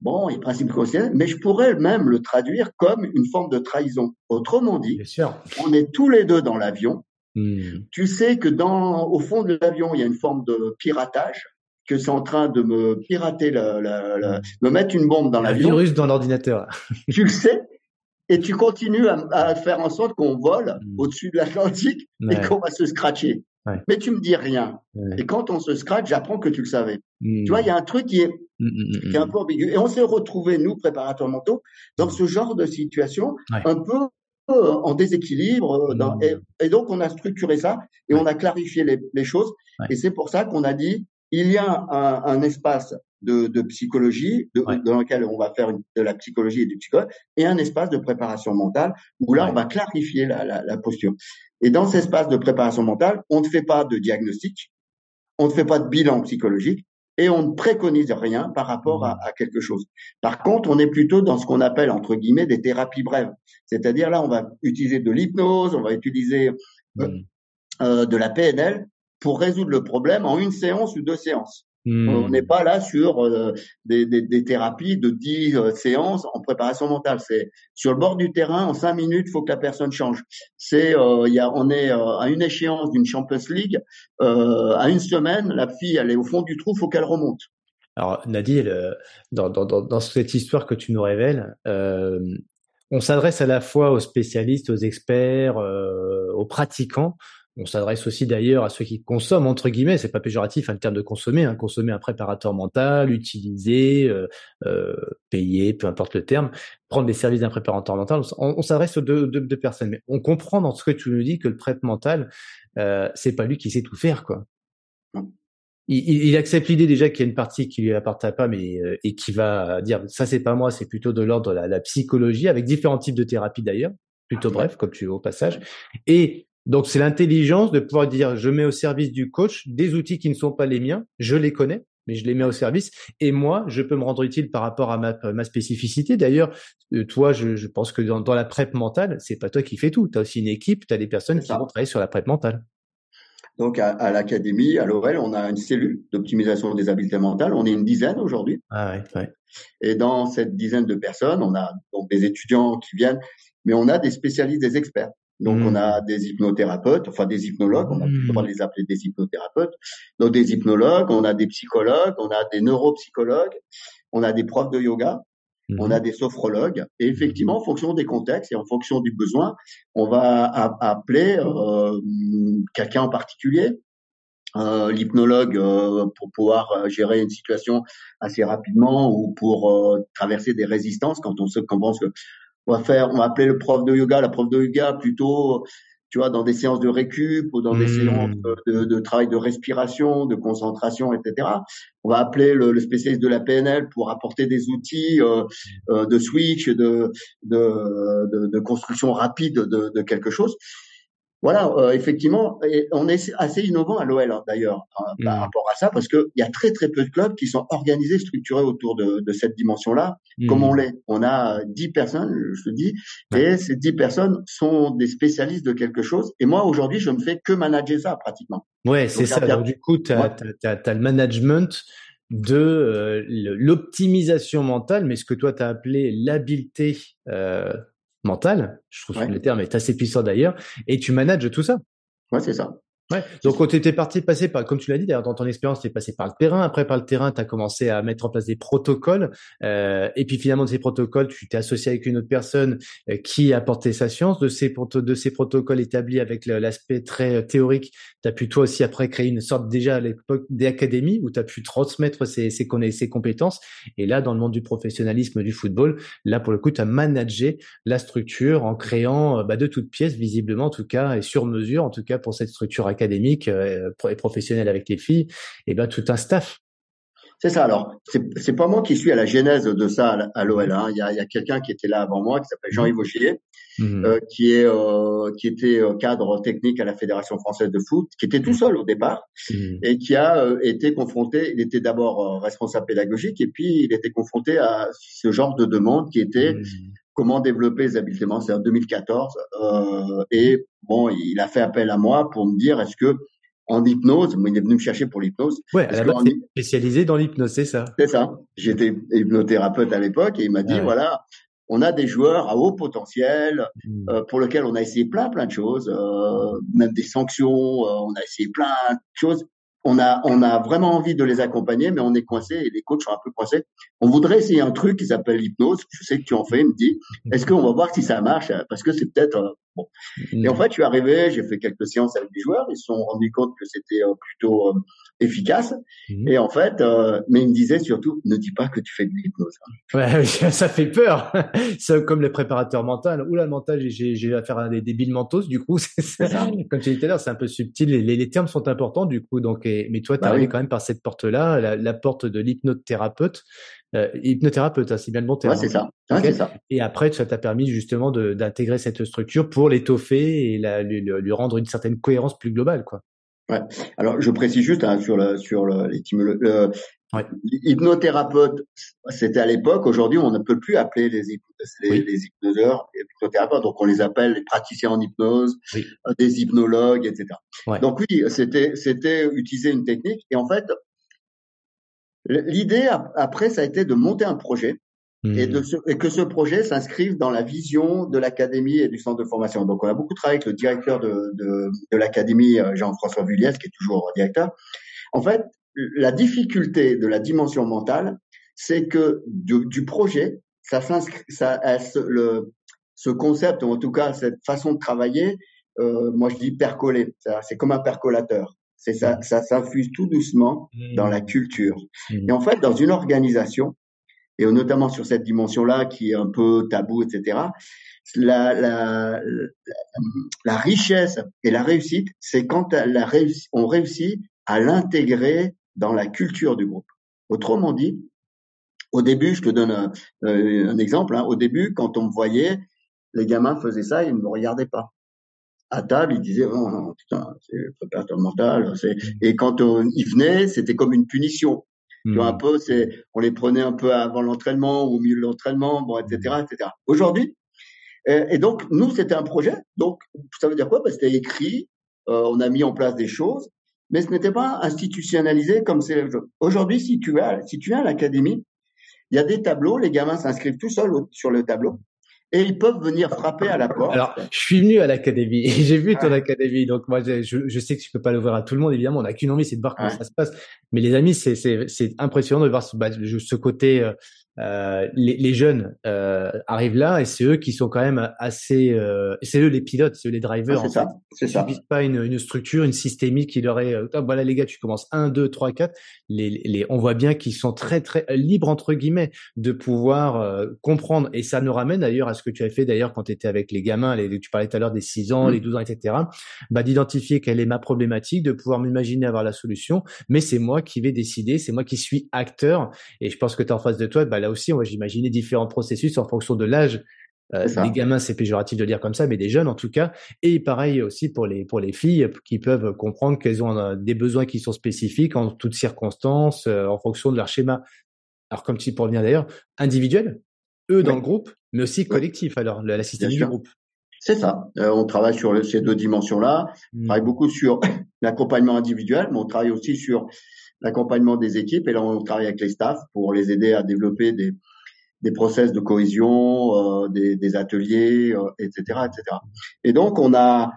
bon, il y a principe constitutionnel, mais je pourrais même le traduire comme une forme de trahison. Autrement dit, on est tous les deux dans l'avion. Mmh. Tu sais que dans, au fond de l'avion, il y a une forme de piratage, que c'est en train de me pirater, la, la, la, me mettre une bombe dans l'avion. Un virus dans l'ordinateur. tu le sais, et tu continues à, à faire en sorte qu'on vole mmh. au-dessus de l'Atlantique et qu'on va se scratcher. Ouais. Mais tu me dis rien. Et quand on se scratch, j'apprends que tu le savais. Tu vois, il y a un truc qui est Mmh, mmh, qui est un mmh, peu ambigu. Et on s'est retrouvés, nous, préparateurs mentaux, dans ce genre de situation un peu euh, en déséquilibre. Euh, et, donc, on a structuré ça et on a clarifié les, les choses. Et c'est pour ça qu'on a dit, il y a un, un espace de, de psychologie de, dans lequel on va faire une, de la psychologie et du psychologue et un espace de préparation mentale où là, on va clarifier la, la, la posture. Et dans cet espace de préparation mentale, on ne fait pas de diagnostic, on ne fait pas de bilan psychologique, et on ne préconise rien par rapport à, quelque chose. Par contre, on est plutôt dans ce qu'on appelle entre guillemets des thérapies brèves. C'est-à-dire là, on va utiliser de l'hypnose, on va utiliser euh, mmh. euh, de la PNL pour résoudre le problème en une séance ou deux séances. On n'est hmm. pas là sur euh, des, des, des, thérapies de 10 euh, séances en préparation mentale. C'est sur le bord du terrain, en 5 minutes, il faut que la personne change. C'est, euh, y a, on est à une échéance d'une Champions League, à une semaine, la fille, elle est au fond du trou, faut qu'elle remonte. Alors dans, dans, dans, cette histoire que tu nous révèles, on s'adresse à la fois aux spécialistes, aux experts, aux pratiquants on s'adresse aussi d'ailleurs à ceux qui consomment entre guillemets, c'est pas péjoratif hein, le terme de consommer, hein, consommer un préparateur mental, utiliser, euh, euh, payer, peu importe le terme, prendre des services d'un préparateur mental. On, s'adresse aux deux, deux, personnes, mais on comprend dans ce que tu nous dis que le prêtre mental, euh, c'est pas lui qui sait tout faire, quoi. Il, il, accepte l'idée déjà qu'il y a une partie qui lui appartient pas, mais euh, et qui va dire ça c'est pas moi, c'est plutôt de l'ordre de la, la, psychologie avec différents types de thérapies d'ailleurs, plutôt bref comme tu veux au passage, et donc c'est l'intelligence de pouvoir dire je mets au service du coach des outils qui ne sont pas les miens, je les connais, mais je les mets au service et moi je peux me rendre utile par rapport à ma, ma spécificité. D'ailleurs, euh, toi, je, je, pense que dans, dans la prep mentale, c'est pas toi qui fais tout. Tu as aussi une équipe, tu as des personnes qui vont travailler sur la prep mentale. Donc à, à l'académie, à l'OREL, on a une cellule d'optimisation des habiletés mentales. On est une dizaine aujourd'hui. Ah ouais, ouais. Et dans cette dizaine de personnes, on a donc des étudiants qui viennent, mais on a des spécialistes, des experts. Donc, on a hmm. des hypnothérapeutes, enfin des hypnologues, on a droit de les appeler des hypnothérapeutes. Donc, des hypnologues, on a des psychologues, on a des neuropsychologues, on a des profs de yoga, on a hmm. des sophrologues. Et effectivement, en fonction des contextes et en fonction du besoin, on va appeler euh, quelqu'un en particulier. Euh, l'hypnologue euh, pour pouvoir gérer une situation assez rapidement ou pour traverser des résistances quand on se que on va faire, on va appeler le prof de yoga, la prof de yoga plutôt, tu vois, dans des séances de récup ou dans des hmm. séances de, de, travail de respiration, de concentration, etc. On va appeler le, le spécialiste de la PNL pour apporter des outils euh, euh, de switch, de, de, de, construction rapide de, de quelque chose. Voilà, euh, effectivement, on est assez innovant à l'OL hein, d'ailleurs hein, par mmh. rapport à ça, parce qu'il y a très très peu de clubs qui sont organisés, structurés autour de, de cette dimension-là, comme mmh. on l'est. On a dix personnes, je te dis, et ces dix personnes sont des spécialistes de quelque chose. Et moi, aujourd'hui, je ne fais que manager ça pratiquement. Ouais, c'est ça. Donc, du coup, tu as, le management de euh, l'optimisation mentale, mais ce que toi, tu as appelé l'habileté euh, mental. Je trouve que le terme est assez puissant d'ailleurs. Et tu manages tout ça. Ouais, c'est ça. Ouais. Donc, quand tu étais parti passer par, comme tu l'as dit, d'ailleurs, dans ton expérience, tu es passé par le terrain. Après, par le terrain, tu as commencé à mettre en place des protocoles. Euh, et puis, finalement, de ces protocoles, tu t'es associé avec une autre personne euh, qui a apporté sa science. De ces, de ces protocoles établis avec l'aspect très euh, théorique, tu as pu toi aussi, après, créer une sorte déjà à l'époque d'académie où tu as pu transmettre ces, ces, ces compétences. Et là, dans le monde du professionnalisme du football, là, pour le coup, tu as managé la structure en créant euh, bah, de toutes pièces, visiblement, en tout cas, et sur mesure, en tout cas, pour cette structure académique euh, et professionnel avec les filles, et ben tout un staff. C'est ça. Alors, c'est pas moi qui suis à la genèse de ça à l'OL. Hein. Il y a, quelqu'un qui était là avant moi, qui s'appelle Jean-Yves Augier, mmh. euh, qui est euh, qui était cadre technique à la Fédération française de foot, qui était tout seul au départ mmh. et qui a été confronté. Il était d'abord responsable pédagogique et puis il était confronté à ce genre de demande qui était mmh. Comment développer les habiletés. C'est en 2014 et bon, il a fait appel à moi pour me dire est-ce que en hypnose, il est venu me chercher pour l'hypnose. Ouais, à la spécialisé dans l'hypnose, c'est ça. C'est ça. J'étais hypnothérapeute à l'époque et il m'a dit voilà, on a des joueurs à haut potentiel mmh. euh, pour lesquels on a essayé plein plein de choses, euh, même des sanctions, euh, on a essayé plein de choses on a, on a vraiment envie de les accompagner, mais on est coincé et les coachs sont un peu coincés. On voudrait essayer un truc qui s'appelle l'hypnose. Je sais que tu en fais. Il me dit, est-ce qu'on va voir si ça marche? Parce que c'est peut-être euh, bon. Et en fait, je suis arrivé, j'ai fait quelques séances avec des joueurs. Ils se sont rendus compte que c'était euh, plutôt euh, efficace. Mhm. Et en fait, euh, mais il me disait surtout, ne dis pas que tu fais de l'hypnose. Hein. Ouais, ça fait peur. c'est comme les préparateurs mentaux. Ou la mental, j'ai, affaire des débiles mentaux. Du coup, c'est ça. comme tu disais tout à l'heure, c'est un peu subtil. Les, les, termes sont importants. Du coup, donc, mais toi, tu bah quand même par cette porte-là, la, la porte de l'hypnothérapeute. Euh, hypnothérapeute, hein, c'est bien le bon terme. Ouais, c'est ça. c'est ça. Et après, ça t'a permis justement d'intégrer cette structure pour l'étoffer et la, lui, lui, rendre une certaine cohérence plus globale, quoi. Ouais. Alors, je précise juste hein, sur le sur le, le, hypnothérapeute, c'était à l'époque. Aujourd'hui, on ne peut plus appeler les, les, les hypnoseurs les hypnothérapeutes. Donc, on les appelle les praticiens en hypnose, euh, des hypnologues, etc. Donc oui, c'était c'était utiliser une technique. Et en fait, l'idée après, ça a été de monter un projet et, de hmm. et que ce projet s'inscrive dans la vision de l'académie et du centre de formation. Donc, on a beaucoup travaillé avec le directeur de, de, de l'académie, euh, Jean-François Vulliès, qui est toujours directeur. En fait, la difficulté de la dimension mentale, c'est que du, du, projet, ça s'inscrit, ça, le, ce concept, ou en tout cas cette façon de travailler, euh, moi je dis percoler. C'est comme un percolateur. C'est ça, hmm. ça s'infuse tout doucement dans la hmm. culture. Et en fait, dans une organisation, et notamment sur cette dimension-là qui est un peu tabou, etc. La, la, la, richesse et la réussite, c'est quand on réussit à l'intégrer dans la culture du groupe. Autrement dit, au début, je te donne un, euh, exemple. Hein, au début, quand on me voyait, les gamins faisaient ça, ils ne me regardaient pas. À table, ils disaient oh, putain, c'est préparateur mental. Et quand on, ils venaient, c'était comme une punition. Tu vois, un hmm. peu, c'est, on les prenait un peu avant l'entraînement ou au milieu de l'entraînement, bon, etc., etc. Aujourd'hui, et, donc nous, c'était un projet. Donc, ça veut dire quoi? Ben, C'était écrit, euh, on a mis en place des choses, mais ce n'était pas institutionnalisé comme c'est aujourd'hui. Si tu as, si tu es à l'académie, il y a des tableaux, les gamins s'inscrivent tout seuls sur le tableau et ils peuvent venir frapper à la porte. Alors, je suis venu à l'académie et j'ai vu ton académie. Donc moi, je, je, sais que tu peux pas l'ouvrir à tout le monde. Évidemment, on n'a qu'une envie, c'est de voir comment ça se passe. Mais les amis, c'est impressionnant de voir ce, bah, ce côté euh, euh, les, les, jeunes euh, arrivent là et c'est eux qui sont quand même assez, euh, c'est eux les pilotes, c'est eux les drivers. c'est ça, c'est ça. Ils pas une, une, structure, une systémique qui leur est, ah, voilà les gars, tu commences 1, 2, 3, 4. Les, les, on voit bien qu'ils sont très très libres entre guillemets de pouvoir euh, comprendre et ça nous ramène d'ailleurs à ce que tu as fait d'ailleurs quand tu étais avec les gamins, les, tu parlais tout à l'heure des 6 ans, mmh. les 12 ans, etc. Bah d'identifier quelle est ma problématique, de pouvoir m'imaginer avoir la solution, mais c'est moi qui vais décider, c'est moi qui suis acteur et je pense que tu es en face de toi, bah là aussi, on va imaginer différents processus en fonction de l'âge. Euh, des gamins, c'est péjoratif de dire comme ça, mais des jeunes en tout cas. Et pareil aussi pour les pour les filles qui peuvent comprendre qu'elles ont euh, des besoins qui sont spécifiques en toutes circonstances, euh, en fonction de leur schéma. Alors comme tu pour venir d'ailleurs, individuel, eux dans le groupe, mais aussi collectif. Alors la, systémie du groupe. C'est ça. on travaille sur ces deux dimensions-là. On mmh. travaille beaucoup sur l'accompagnement individuel, mais on travaille aussi sur l'accompagnement des équipes. Et là, on travaille avec les staffs pour les aider à développer des, des process de cohésion, des, des, ateliers, etc., etc. Et donc, on a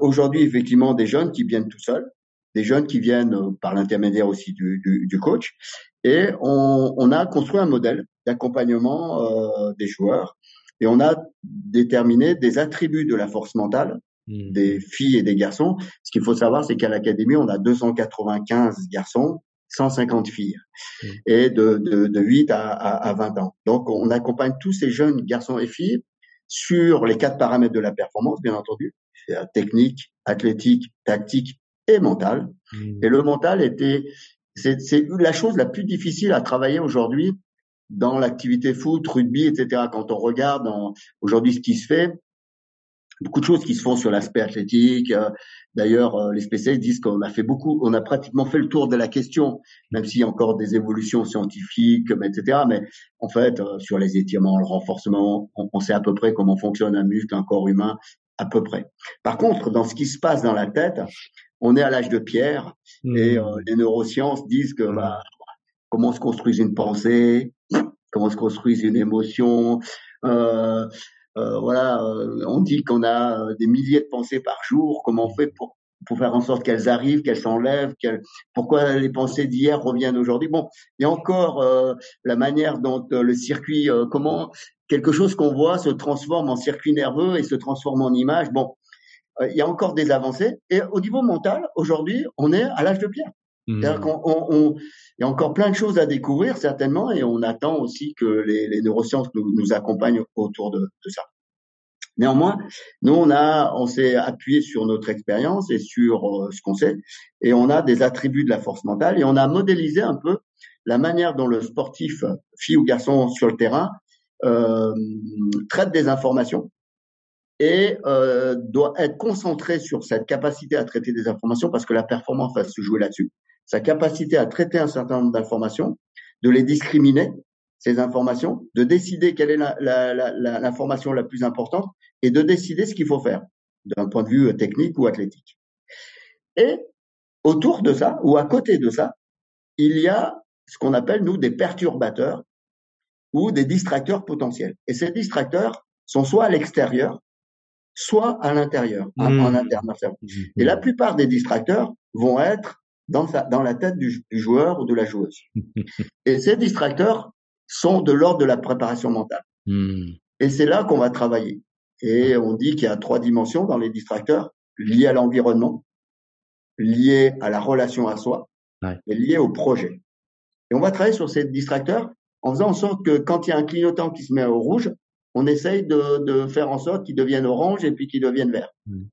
aujourd'hui effectivement des jeunes qui viennent tout seuls, des jeunes qui viennent par l'intermédiaire aussi du, du, du, coach, et on, on, a construit un modèle d'accompagnement des joueurs et on a déterminé des attributs de la force mentale hmm. des filles et des garçons. Ce qu'il faut savoir, c'est qu'à l'académie, on a 295 garçons, 150 filles, hmm. et de, de, de 8 à, à, 20 ans. Donc, on accompagne tous ces jeunes garçons et filles sur les quatre paramètres de la performance, bien entendu, technique, athlétique, tactique et mental. Hmm. Et le mental était, c'est la chose la plus difficile à travailler aujourd'hui dans l'activité foot, rugby, etc. Quand on regarde aujourd'hui ce qui se fait, beaucoup de choses qui se font sur l'aspect athlétique. Euh, d'ailleurs, euh, les spécialistes disent qu'on a fait beaucoup, on a pratiquement fait le tour de la question, même s'il y a encore des évolutions scientifiques, etc. Mais en fait, euh, sur les étirements, le renforcement, on, sait à peu près comment fonctionne un muscle, un corps humain, à peu près. Par contre, dans ce qui se passe dans la tête, on est à l'âge de pierre et mmh. les neurosciences disent que bah, comment se construise une pensée, comment se construise une émotion. Euh, voilà, euh, on dit qu'on a euh, des milliers de pensées par jour. Comment on fait pour pour faire en sorte qu'elles arrivent, qu'elles s'enlèvent, qu'elles, pourquoi les pensées d'hier reviennent aujourd'hui? Bon, il y a encore euh, la manière dont le circuit, comment quelque chose qu'on voit se transforme en circuit nerveux et se transforme en image. Bon, il y a encore des avancées. Et au niveau mental, aujourd'hui, on est à l'âge de pierre. Mmh. C'est-à-dire qu'on on, il y a encore plein de choses à découvrir certainement, et on attend aussi que les, les neurosciences nous, nous, accompagnent autour de, de, ça. Néanmoins, nous on a, on s'est appuyé sur notre expérience et sur euh, ce qu'on sait, et on a des attributs de la force mentale, et on a modélisé un peu la manière dont le sportif, fille ou garçon sur le terrain, euh, traite des informations et euh, doit être concentré sur cette capacité à traiter des informations parce que la performance va se jouer là-dessus sa capacité à traiter un certain nombre d'informations, de les discriminer, ces informations, de décider quelle est l'information la, la, plus importante et de décider ce qu'il faut faire d'un point de vue technique ou athlétique. Et autour de ça, ou à côté de ça, il y a ce qu'on appelle, nous, des perturbateurs ou des distracteurs potentiels. Et ces distracteurs sont soit à l'extérieur, soit à l'intérieur, en mmh. interne. Et la plupart des distracteurs vont être dans, sa, dans la tête du, du, joueur ou de la joueuse. Et ces distracteurs sont de l'ordre de la préparation mentale. Hmm. Et c'est là qu'on va travailler. Et on dit qu'il y a trois dimensions dans les distracteurs, liées à l'environnement, liées à la relation à soi, et liées au projet. Et on va travailler sur ces distracteurs en faisant en sorte que quand il y a un clignotant qui se met au rouge, on essaye de, de faire en sorte qu'il devienne orange et puis qu'il devienne vert. Hmm.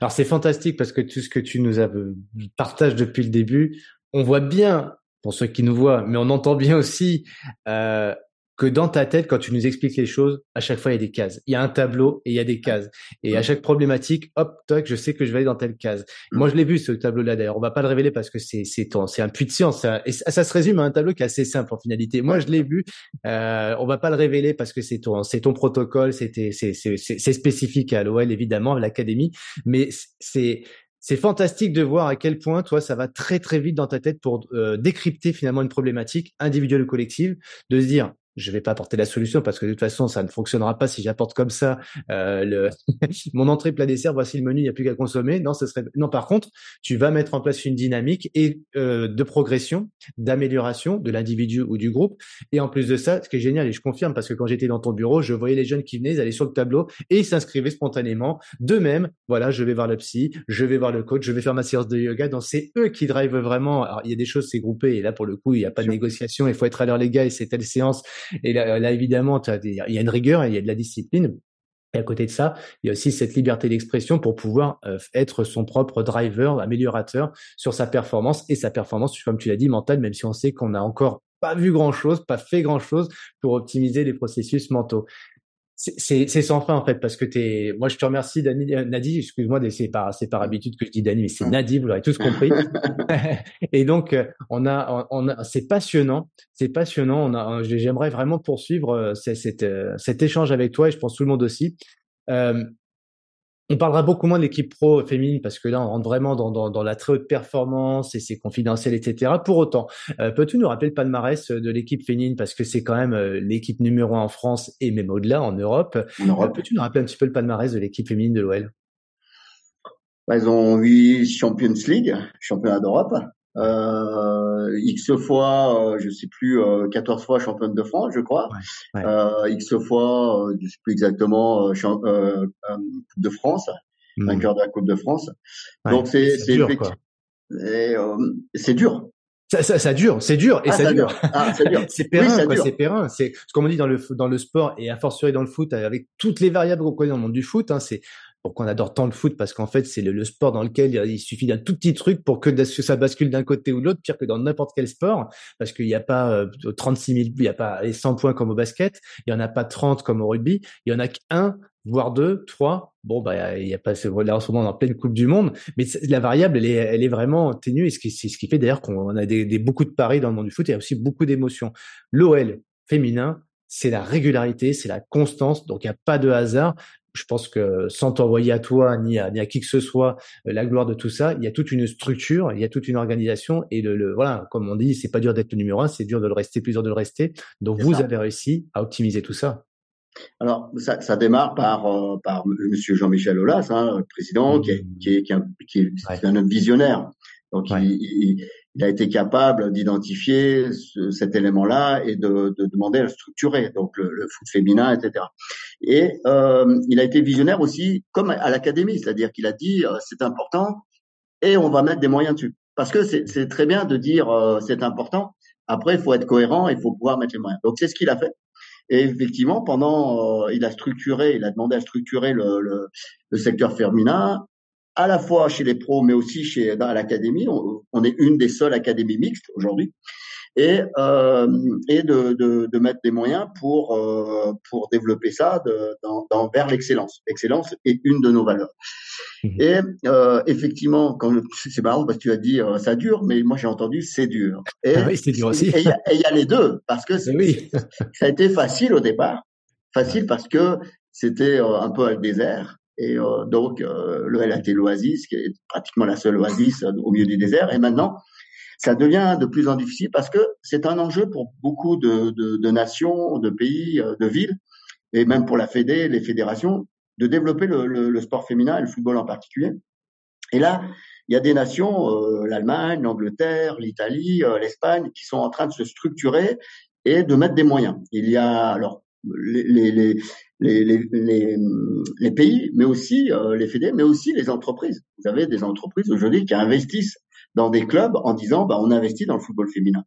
Alors c'est fantastique parce que tout ce que tu nous as euh, partages depuis le début, on voit bien pour ceux qui nous voient, mais on entend bien aussi euh, que dans ta tête, quand tu nous expliques les choses, à chaque fois, il y a des cases. Il y a un tableau et il y a des cases. Et à chaque problématique, hop, toc, je sais que je vais aller dans telle case. Moi, je l'ai vu, ce tableau-là, d'ailleurs. On va pas le révéler parce que c'est, c'est c'est un puits de science. Ça, et ça, se résume à un tableau qui est assez simple en finalité. Moi, je l'ai vu. Euh, on va pas le révéler parce que c'est ton, c'est ton protocole. C'était, c'est, c'est, c'est spécifique à l'OL, évidemment, à l'académie. Mais c'est, c'est fantastique de voir à quel point toi ça va très très vite dans ta tête pour euh, décrypter finalement une problématique individuelle ou collective, de se dire je vais pas apporter la solution parce que de toute façon, ça ne fonctionnera pas si j'apporte comme ça euh, le mon entrée plat dessert. Voici le menu, il n'y a plus qu'à consommer. Non, ce serait non. Par contre, tu vas mettre en place une dynamique et euh, de progression, d'amélioration de l'individu ou du groupe. Et en plus de ça, ce qui est génial et je confirme parce que quand j'étais dans ton bureau, je voyais les jeunes qui venaient, ils allaient sur le tableau et ils s'inscrivaient spontanément. De même, voilà, je vais voir le psy, je vais voir le coach, je vais faire ma séance de yoga. Donc c'est eux qui drivent vraiment. Alors il y a des choses c'est groupé et là pour le coup il n'y a pas de négociation. Il faut être à l'heure les gars et c'est telle séance et là, évidemment, il y a une rigueur et il y a de la discipline. Et à côté de ça, il y a aussi cette liberté d'expression pour pouvoir euh, être son propre driver, améliorateur sur sa performance et sa performance, comme tu l'as dit, mentale, même si on sait qu'on n'a encore pas vu grand chose, pas fait grand chose pour optimiser les processus mentaux c'est sans fin en fait parce que t'es moi je te remercie Dani euh, Nadi excuse-moi c'est par c'est par habitude que je dis Dani mais c'est Nadi vous l'aurez tous compris. Et donc euh, on a on a c'est passionnant c'est passionnant. On a j'aimerais vraiment poursuivre euh, cet cet échange avec toi et je pense tout le monde aussi On parlera beaucoup moins de l'équipe pro féminine parce que là, on rentre vraiment dans, dans, dans la très haute performance et c'est confidentiel, etc. Pour autant, euh, peux-tu nous rappeler le palmarès de l'équipe féminine? Parce que c'est quand même euh, l'équipe numéro un en France et même au-delà en Europe. En Europe. peux-tu nous rappeler un petit peu le palmarès de l'équipe féminine de l'OL bah, Ils ont huit Champions League, championnat d'Europe. Euh, X fois, euh, je sais plus, euh, 14 fois championne de France, je crois. Ouais, ouais. Euh, X fois, euh, je sais plus exactement, euh, de France, mmh. vainqueur de la Coupe de France. Ouais, Donc c'est c'est dur. C'est dur. Ça, ça, ça, dure, c'est dur et ah, ça, ça dure. dure. Ah, c'est périn, oui, c'est périn. C'est comme on dit dans le dans le sport et à fortiori dans le foot, avec toutes les variables qu'on connaît dans le monde du foot. Hein, c'est pourquoi on adore tant le foot parce qu'en fait c'est le, sport dans lequel il suffit d'un tout petit truc pour que ça bascule d'un côté ou de l'autre, pire que dans n'importe quel sport, parce qu'il n'y a pas euh, 36 000, il n'y a pas les 100 points comme au basket, il y en a pas 30 comme au rugby, il y en a qu'un voire deux, trois. Bon, bah, il y a pas ce là en ce moment en pleine Coupe du Monde, mais la variable, elle est, est vraiment ténue et c'est ce qui fait d'ailleurs qu'on a des, beaucoup de paris dans le monde du foot. A aussi beaucoup d'émotions. L'OL féminin, c'est la régularité, c'est la constance, donc il n'y a pas de hasard je pense que sans t'envoyer à toi ni à, ni à qui que ce soit euh, la gloire de tout ça, il y a toute une structure, il y a toute une organisation et le, le voilà, comme on dit, c'est pas dur d'être le numéro un, c'est dur de le rester, plus dur de le rester. Donc vous ça. avez réussi à optimiser tout ça. Alors ça, ça démarre par euh, par Monsieur Jean-Michel Aulas, hein, le président, mmh. qui est qui est, qui est, qui est ouais. un homme visionnaire. Donc ouais. il, il, il, a été capable d'identifier ce, cet élément-là et de, de, demander à le structurer, donc le, le foot féminin, etc. Et euh, il a été visionnaire aussi, comme à l'académie, c'est-à-dire qu'il a dit euh, c'est important et on va mettre des moyens dessus. Parce que c'est très bien de dire euh, c'est important. Après, il faut être cohérent, il faut pouvoir mettre les moyens. Donc c'est ce qu'il a fait. Et effectivement, pendant, euh, il a structuré, il a demandé à structurer le, le, le secteur féminin à la fois chez les pros, mais aussi chez dans l'académie. On, on, est une des seules académies mixtes aujourd'hui, et euh, et de, de, de, mettre des moyens pour euh, pour développer ça de, dans, dans, vers l'excellence. L'excellence est une de nos valeurs. Mmh. Et euh, effectivement, quand c'est marrant parce que tu as dit euh, ça dure, mais moi j'ai entendu c'est dur. Et ah oui, c'est dur aussi. Et il y, a les deux parce que oui. ça a été facile au départ, facile parce que c'était euh, un peu le désert et euh, donc, euh, le LAT l'Oasis, qui est pratiquement la seule oasis euh, au milieu du désert. Et maintenant, ça devient de plus en difficile parce que c'est un enjeu pour beaucoup de, nations, de pays, euh, de villes, et même pour la Fédé, les fédérations, de développer le, sport féminin le football en particulier. Et là, il y a des nations, l'Allemagne, l'Angleterre, l'Italie, l'Espagne, qui sont en train de se structurer et de mettre des moyens. Il y a alors les, les, les, les, les pays, mais aussi euh, les fédés, mais aussi les entreprises. Vous avez des entreprises aujourd'hui qui investissent dans des clubs en disant bah, on investit dans le football féminin.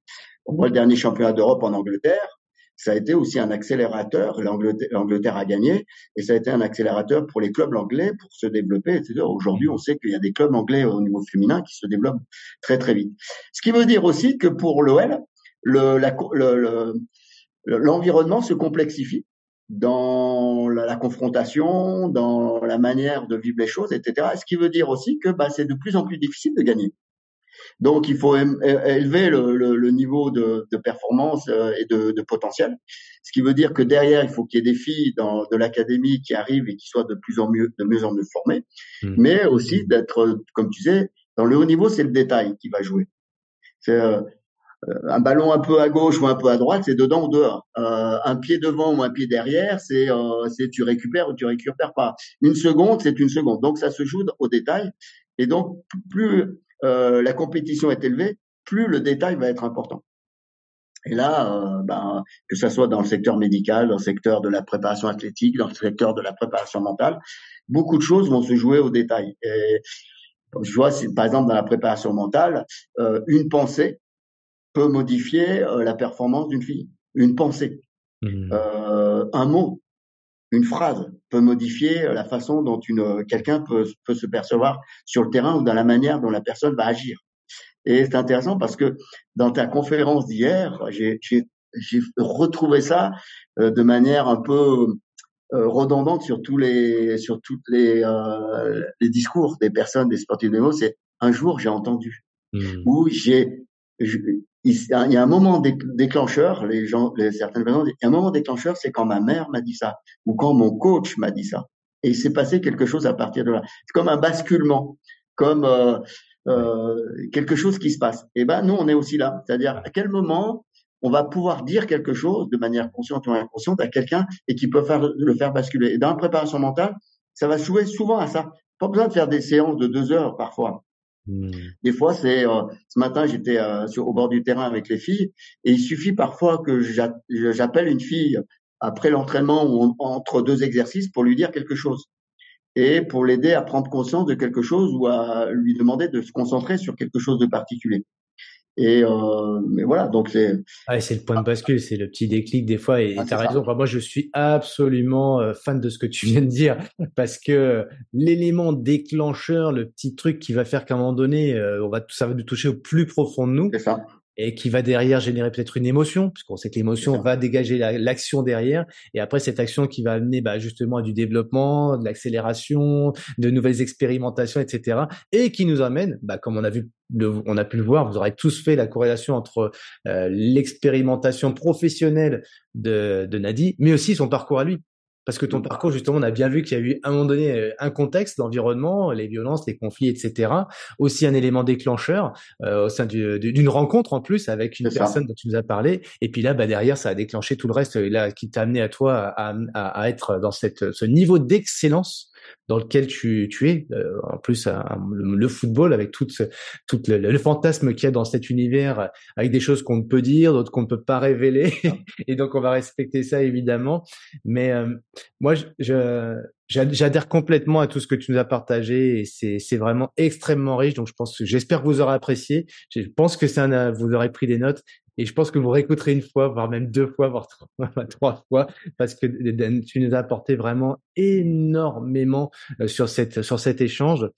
Moi, le dernier championnat d'Europe en Angleterre, ça a été aussi un accélérateur. L'Angleterre a gagné et ça a été un accélérateur pour les clubs anglais pour se développer, etc. Aujourd'hui, on sait qu'il y a des clubs anglais au niveau féminin qui se développent très très vite. Ce qui veut dire aussi que pour l'OL, le, la, le, l'environnement se complexifie dans la, la, confrontation, dans la manière de vivre les choses, etc. Ce qui veut dire aussi que bah, c'est de plus en plus difficile de gagner. Donc il faut élever le, le, le niveau de, de, performance euh, et de, de, potentiel. Ce qui veut dire que derrière, il faut qu'il y ait des filles dans, de l'académie qui arrivent et qui soient de plus en mieux, de mieux en mieux formées, mmh. mais aussi d'être, comme tu sais, dans le haut niveau, c'est le détail qui va jouer. C'est euh, un ballon un peu à gauche ou un peu à droite, c'est dedans ou dehors. Euh, un pied devant ou un pied derrière, c'est euh, tu récupères ou tu récupères pas. Une seconde, c'est une seconde. Donc ça se joue au détail. Et donc plus euh, la compétition est élevée, plus le détail va être important. Et là, euh, ben, que ce soit dans le secteur médical, dans le secteur de la préparation athlétique, dans le secteur de la préparation mentale, beaucoup de choses vont se jouer au détail. Et je vois, par exemple, dans la préparation mentale, euh, une pensée peut modifier euh, la performance d'une fille. Une pensée, mmh. euh, un mot, une phrase peut modifier la façon dont une quelqu'un peut, peut se percevoir sur le terrain ou dans la manière dont la personne va agir. Et c'est intéressant parce que dans ta conférence d'hier, j'ai retrouvé ça euh, de manière un peu euh, redondante sur tous les sur toutes les euh, les discours des personnes des sportifs de mots. C'est un jour j'ai entendu mmh. où j'ai il y a un moment déclencheur, les gens, les, certaines personnes, il y a un moment déclencheur, c'est quand ma mère m'a dit ça, ou quand mon coach m'a dit ça. Et il s'est passé quelque chose à partir de là. C'est comme un basculement, comme euh, euh, quelque chose qui se passe. Et ben nous, on est aussi là. C'est-à-dire à quel moment on va pouvoir dire quelque chose de manière consciente ou inconsciente à quelqu'un et qui peut faire, le faire basculer. Et dans la préparation mentale, ça va jouer souvent à ça. Pas besoin de faire des séances de deux heures parfois. Hmm. Des fois, c'est euh, ce matin, j'étais euh, au bord du terrain avec les filles, et il suffit parfois que j'appelle une fille après l'entraînement ou entre deux exercices pour lui dire quelque chose et pour l'aider à prendre conscience de quelque chose ou à lui demander de se concentrer sur quelque chose de particulier. Et euh, mais voilà, donc c'est. Ah, c'est le point de bascule, c'est le petit déclic des fois. Et ah, tu as raison. moi, je suis absolument euh, fan de ce que tu viens de dire parce que l'élément déclencheur, le petit truc qui va faire qu'à un moment donné, euh, on va ça va nous toucher au plus profond de nous. C'est ça et qui va derrière générer peut-être une émotion, puisqu'on sait que l'émotion va dégager l'action derrière, et après cette action qui va amener bah, justement à du développement, de l'accélération, de nouvelles expérimentations, etc., et qui nous amène, bah, comme on a vu, on a pu le voir, vous aurez tous fait la corrélation entre euh, l'expérimentation professionnelle de, de Nadi, mais aussi son parcours à lui. Parce que ton mmh. parcours, justement, on a bien vu qu'il y a eu à un moment donné euh, un contexte, l'environnement, les violences, les conflits, etc. Aussi un élément déclencheur euh, au sein d'une rencontre en plus avec une personne dont tu nous as parlé. Et puis là, bah, derrière, ça a déclenché tout le reste là, qui t'a amené à toi à, à, à, être dans cette, ce niveau d'excellence dans lequel tu, tu es. Euh, en plus, le, football avec tout, ce, tout le, le fantasme qu'il y a dans cet univers, avec des choses qu'on ne peut dire, d'autres qu'on ne peut pas révéler. et donc, on va respecter ça évidemment. Mais euh, moi, je, j'adhère complètement à tout ce que tu nous as partagé et c'est, c'est vraiment extrêmement riche. Donc, je pense, j'espère que vous aurez apprécié. Je pense que c'est un, vous aurez pris des notes. Et je pense que vous réécouterez une fois, voire même deux fois, voire trois, fois, parce que tu nous as apporté vraiment énormément euh, sur cette sur cet échange.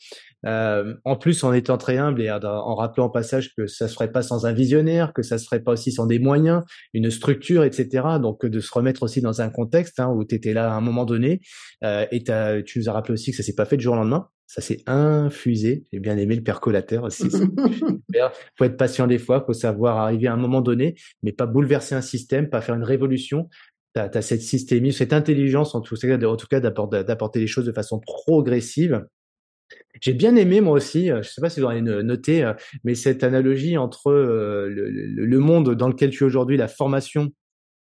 Euh, en plus, en étant très humble et en rappelant au passage que ça se ferait pas sans un visionnaire, que ça se ferait pas aussi sans des moyens, une structure, etc. Donc de se remettre aussi dans un contexte hein, où tu étais là à un moment donné. Euh, et tu nous as rappelé aussi que ça s'est pas fait du jour au lendemain ça s'est infusé. J'ai bien aimé le percolateur aussi. faut être patient des fois, faut savoir arriver à un moment donné, mais pas bouleverser un système, pas faire une révolution. Tu as, cette systémie, cette intelligence en tout cas, en tout cas d'apporter les choses de façon progressive. J'ai bien aimé moi aussi, euh, je sais pas si vous aurez noté, euh, mais cette analogie entre euh, le monde dans lequel tu es aujourd'hui, la formation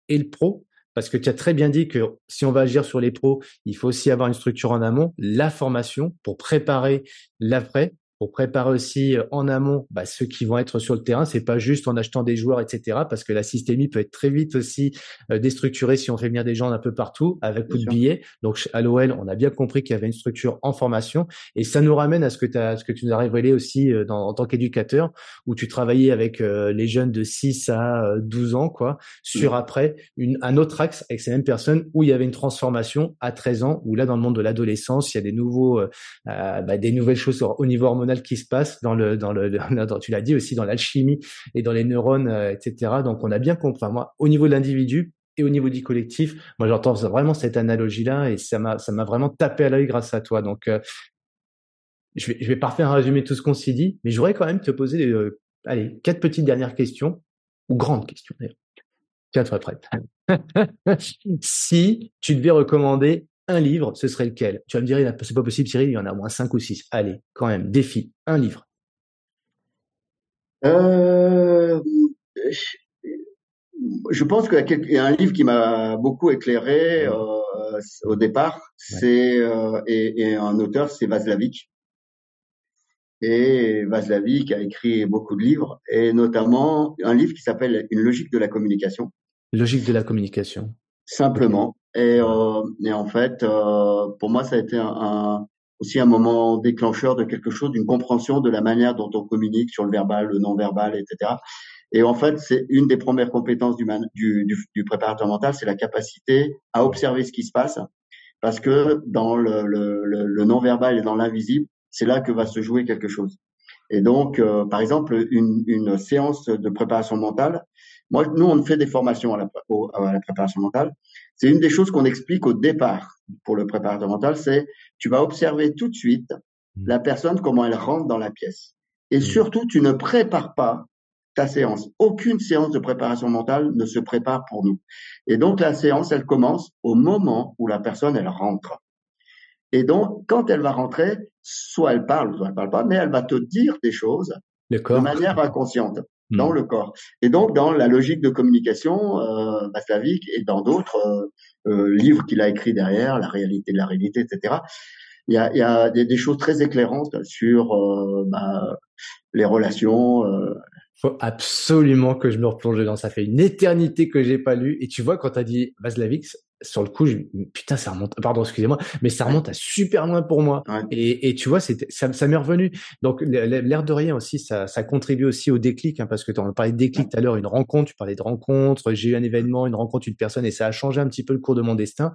et le pro. Parce que tu as très bien dit que si on va agir sur les pros, il faut aussi avoir une structure en amont, la formation pour préparer l'après pour préparer aussi euh, en amont bah, ceux qui vont être sur le terrain. C'est pas juste en achetant des joueurs, etc. Parce que la systémie peut être très vite aussi euh, déstructurée si on fait venir des gens un peu partout avec beaucoup de billets. Donc à l'OL, on a bien compris qu'il y avait une structure en formation et ça nous ramène à ce que, as, ce que tu nous as révélé aussi euh, dans, en tant qu'éducateur où tu travaillais avec les jeunes de 6 à 12 ans, quoi, sur après une, un autre axe avec ces mêmes personnes où il y avait une transformation à 13 ans où là dans le monde de l'adolescence, il y a des nouveaux, bah, des nouvelles choses au niveau hormonal qui se passe dans le, dans le, tu l'as dit aussi dans l'alchimie et dans les neurones, euh, etc. Donc on a bien compris. Enfin, moi, au niveau de l'individu et au niveau du collectif, moi j'entends vraiment cette analogie-là et ça m'a, ça m'a vraiment tapé à l'œil grâce à toi. Donc euh, je vais, je vais pas refaire un résumé de tout ce qu'on s'est dit, mais je voudrais quand même te poser, euh, allez, quatre petites dernières questions ou grandes questions d'ailleurs. Tiens, toi prête. si tu devais recommander un livre, ce serait lequel? Tu vas me dire, c'est pas possible, Cyril, il y en a au moins cinq ou six. Allez, quand même, défi, un livre. Euh, je pense qu'il y a un livre qui m'a beaucoup éclairé euh, au départ, c'est euh, et, un auteur, c'est Vaslavik. Et Vaslavik a écrit beaucoup de livres, et notamment un livre qui s'appelle Une logique de la communication. Logique de la communication. Simplement. Et, euh, et en fait, euh, pour moi, ça a été un, aussi un moment déclencheur de quelque chose, d'une compréhension de la manière dont on communique sur le verbal, le non-verbal, etc. Et en fait, c'est une des premières compétences du, du, du, du préparateur mental, c'est la capacité à observer ce qui se passe, parce que dans le, le, le, non-verbal et dans l'invisible, c'est là que va se jouer quelque chose. Et donc, euh, par exemple, une, une séance de préparation mentale, moi, nous, on fait des formations à la préparation mentale. C'est une des choses qu'on explique au départ pour le préparateur mental, c'est tu vas observer tout de suite mmh. la personne, comment elle rentre dans la pièce. Et mmh. surtout, tu ne prépares pas ta séance. Aucune séance de préparation mentale ne se prépare pour nous. Et donc, la séance, elle commence au moment où la personne, elle rentre. Et donc, quand elle va rentrer, soit elle parle, soit elle parle pas, mais elle va te dire des choses de manière inconsciente dans hmm. le corps. Et donc, dans la logique de communication euh, et dans d'autres euh, euh, livres qu'il a écrits derrière, La réalité de la réalité, etc., il y a, y a des, des, choses très éclairantes sur euh, bah, les relations. Euh. faut absolument que je me replonge dans. Ça fait une éternité que j'ai pas lu. Et tu vois, quand tu as dit Vaslavix, sur le coup, je, putain, ça remonte, pardon, excusez-moi, mais ça remonte à super loin pour moi. Et, et, tu vois, c'était, ça, ça m'est revenu. Donc, l'air de rien aussi, ça, ça contribue aussi au déclic, hein, parce que tu en parlais de déclic tout à l'heure, une rencontre, tu parlais de rencontre, j'ai eu un événement, une rencontre, une personne, et ça a changé un petit peu le cours de mon destin.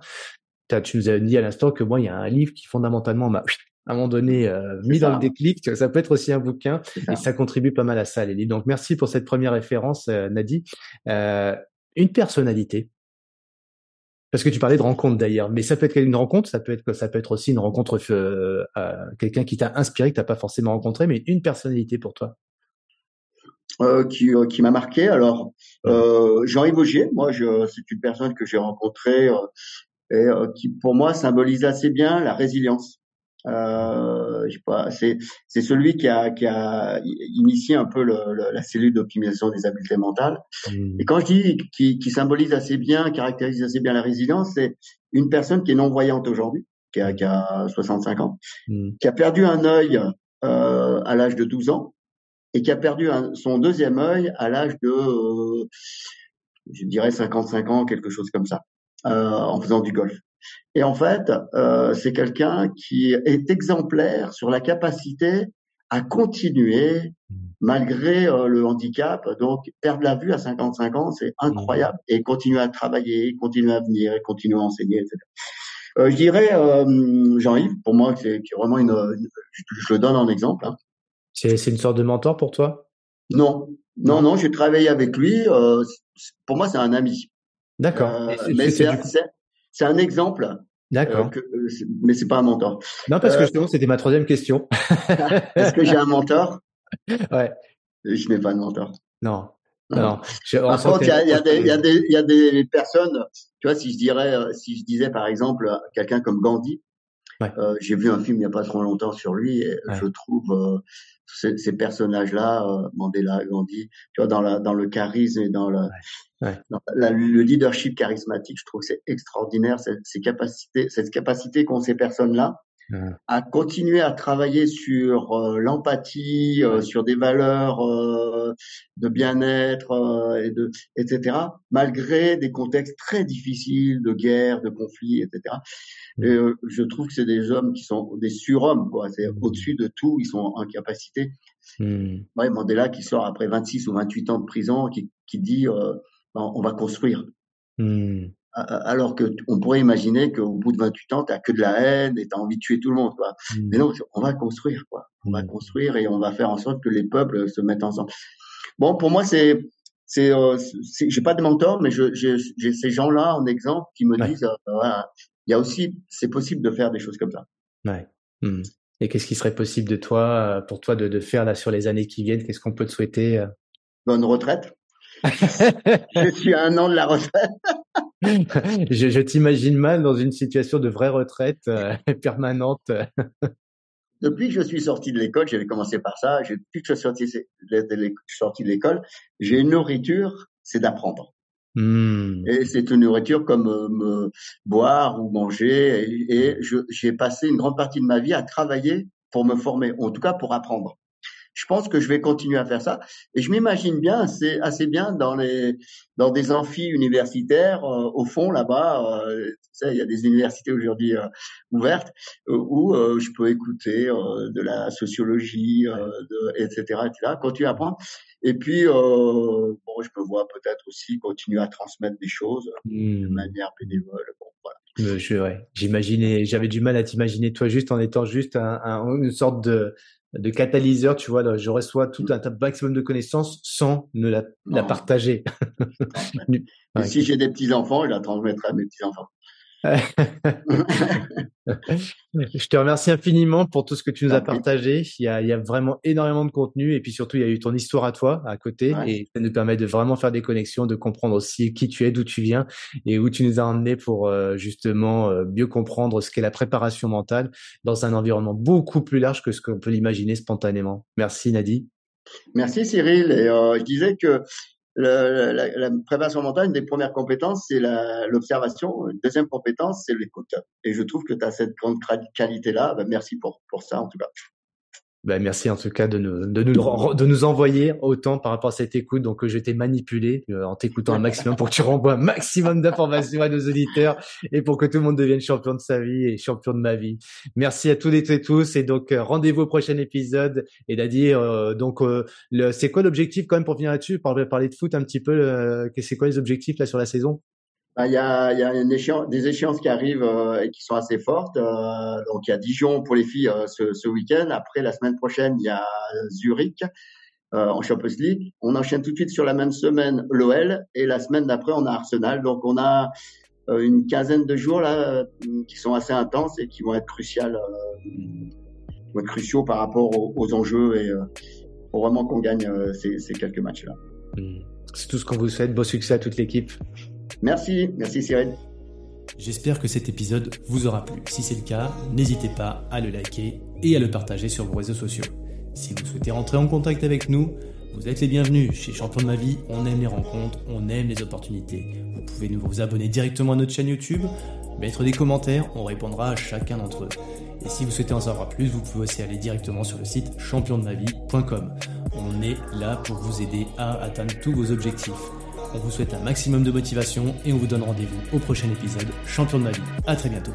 Tu nous as dit à l'instant que moi, il y a un livre qui fondamentalement m'a, à un moment donné, euh, mis dans le déclic. Ça peut être aussi un bouquin, et ça contribue pas mal à ça, les livres. Donc, merci pour cette première référence, euh, Nadi. Euh, une personnalité parce que tu parlais de rencontre d'ailleurs, mais ça peut être une rencontre, ça peut être ça peut être aussi une rencontre euh, quelqu'un qui t'a inspiré que t'as pas forcément rencontré, mais une personnalité pour toi. Euh, qui, euh, qui m'a marqué. Alors, euh, Jean-Yves Augier, moi, je, c'est une personne que j'ai rencontrée et qui, pour moi, symbolise assez bien la résilience. Euh, c'est c'est celui qui a qui a initié un peu le, la cellule d'optimisation des habiletés mentales. Mmh. Et quand je dis qui, qui symbolise assez bien, caractérise assez bien la résilience, c'est une personne qui est non voyante aujourd'hui, qui a, qui a 65 ans, mmh. qui a perdu un œil euh, à l'âge de 12 ans et qui a perdu un, son deuxième œil à l'âge de, euh, je dirais 55 ans, quelque chose comme ça, euh, en faisant du golf. Et en fait, euh, c'est quelqu'un qui est exemplaire sur la capacité à continuer malgré euh, le handicap. Donc, perdre la vue à 55 ans, c'est incroyable. Et continuer à travailler, continuer à venir, continuer à enseigner, etc. Euh, je dirais, Jean-Yves, pour moi, c'est vraiment une, je le donne en exemple. Hein. C'est une sorte de mentor pour toi? Non, non, non. J'ai travaillé avec lui. Pour moi, c'est un ami. D'accord. Mais c'est c'est un exemple. D'accord. Euh, euh mais c'est pas un mentor. Non, parce que euh, justement, c'était ma troisième question. Est-ce que j'ai un mentor? Ouais. Je n'ai pas de mentor. Non. Non. Par contre, il y y a des personnes, tu vois, si je dirais, euh, si je disais par exemple quelqu'un comme Gandhi, ouais. euh, j'ai vu un film il n'y a pas trop longtemps sur lui, et ouais. je trouve euh, ces, ces personnages-là, euh, Mandela, Gandhi, tu vois, dans, la, dans le charisme et dans, la, ouais. dans la, le leadership charismatique, je trouve que c'est extraordinaire, ces capacités, cette capacité qu'ont ces personnes-là à continuer à travailler sur euh, l'empathie, euh, sur des valeurs euh, de bien-être et de etc. Malgré des contextes très difficiles de guerre, de conflits, etc. Et euh, je trouve que c'est des hommes qui sont des surhommes, quoi. C'est mmh. au-dessus de tout, ils sont en capacité. Mmh. Ouais, Mandela qui sort après 26 ou 28 ans de prison, qui, qui dit euh, on va construire. Mmh alors que on pourrait imaginer qu'au bout de 28 ans, tu as que de la haine et tu as envie de tuer tout le monde. Quoi. Mmh. Mais non, on va construire. Quoi. On va mmh. construire et on va faire en sorte que les peuples se mettent ensemble. Bon, pour moi, c'est c'est euh, j'ai pas de mentor, mais j'ai ces gens-là en exemple qui me ouais. disent euh, voilà, il y a aussi c'est possible de faire des choses comme ça. Ouais. Mmh. Et qu'est-ce qui serait possible de toi, euh, pour toi, de, de faire là sur les années qui viennent? Qu'est-ce qu'on peut te souhaiter euh? Bonne retraite. je suis à un an de la retraite. je, je t'imagine mal dans une situation de vraie retraite euh, permanente. Depuis que je suis sorti de l'école, j'avais commencé par ça, depuis que je suis sorti, sorti de l'école, j'ai une nourriture, c'est d'apprendre. Mmh. Et c'est une nourriture comme euh, me boire ou manger. Et, et j'ai passé une grande partie de ma vie à travailler pour me former, en tout cas pour apprendre je pense que je vais continuer à faire ça. Et je m'imagine bien assez, assez bien dans les dans des amphis universitaires euh, au fond là-bas. Euh, tu sais, il y a des universités aujourd'hui euh, ouvertes où je peux écouter de la sociologie, de, etc., etc. Continuer à apprendre. Et puis bon, je peux voir peut-être aussi continuer à transmettre des choses mmh. de manière bénévole. Bon, voilà. Je, ouais, j'imaginais, j'avais du mal à t'imaginer toi juste en étant juste un, un, une sorte de de catalyseur, tu vois, je reçois tout un maximum de connaissances sans ne la, la partager. Et si j'ai des petits enfants, je la transmettrai à mes petits enfants. je te remercie infiniment pour tout ce que tu nous as partagé. Il y a, il y a vraiment énormément de contenu et puis surtout il y a eu ton histoire à toi à côté et ça nous permet de vraiment faire des connexions, de comprendre aussi qui tu es, d'où tu viens et où tu nous as emmenés pour euh, justement euh, mieux comprendre ce qu'est la préparation mentale dans un environnement beaucoup plus large que ce qu'on peut l'imaginer spontanément. Merci Nadi. Merci Cyril. Et euh, je disais que la, la, préparation mentale, une des premières compétences, c'est l'observation. Une deuxième compétence, c'est l'écoute. Et je trouve que tu as cette grande qualité-là. Ben, merci pour, pour ça, en tout cas. Ben merci en tout cas de nous, de nous, de nous envoyer autant par rapport à cette écoute. Donc, euh, je t'ai manipulé euh, en t'écoutant un maximum pour que tu renvoies un maximum d'informations à nos auditeurs et pour que tout le monde devienne champion de sa vie et champion de ma vie. Merci à tous et tous. Et donc, euh, rendez-vous au prochain épisode. Et d'à donc, c'est quoi l'objectif quand même pour venir là-dessus? Parler, parler de foot un petit peu. c'est quoi les objectifs là sur la saison? Bah, y a, des échéances qui arrivent euh, et qui sont assez fortes. Euh, donc il y a Dijon pour les filles euh, ce, week-end. Après la semaine prochaine, il y a Zurich en Champions League. On enchaîne tout de suite sur la même semaine l'OL et la semaine d'après on a Arsenal. Donc on a une quinzaine de jours là qui sont assez intenses et qui vont être cruciaux par rapport aux, enjeux et pour vraiment qu'on gagne ces, ces quelques matchs là. Hmm. C'est tout ce qu'on vous souhaite. Beau succès à toute l'équipe. Merci, merci Cyril. J'espère que cet épisode vous aura plu. Si c'est le cas, n'hésitez pas à le liker et à le partager sur vos réseaux sociaux. Si vous souhaitez rentrer en contact avec nous, vous êtes les bienvenus. Chez Champion de ma vie, on aime les rencontres, on aime les opportunités. Vous pouvez nous vous abonner directement à notre chaîne YouTube, mettre des commentaires, on répondra à chacun d'entre eux. Et si vous souhaitez en savoir plus, vous pouvez aussi aller directement sur le site championdemavie.com. On est là pour vous aider à atteindre tous vos objectifs. On vous souhaite un maximum de motivation et on vous donne rendez-vous au prochain épisode Champion de ma vie. À très bientôt.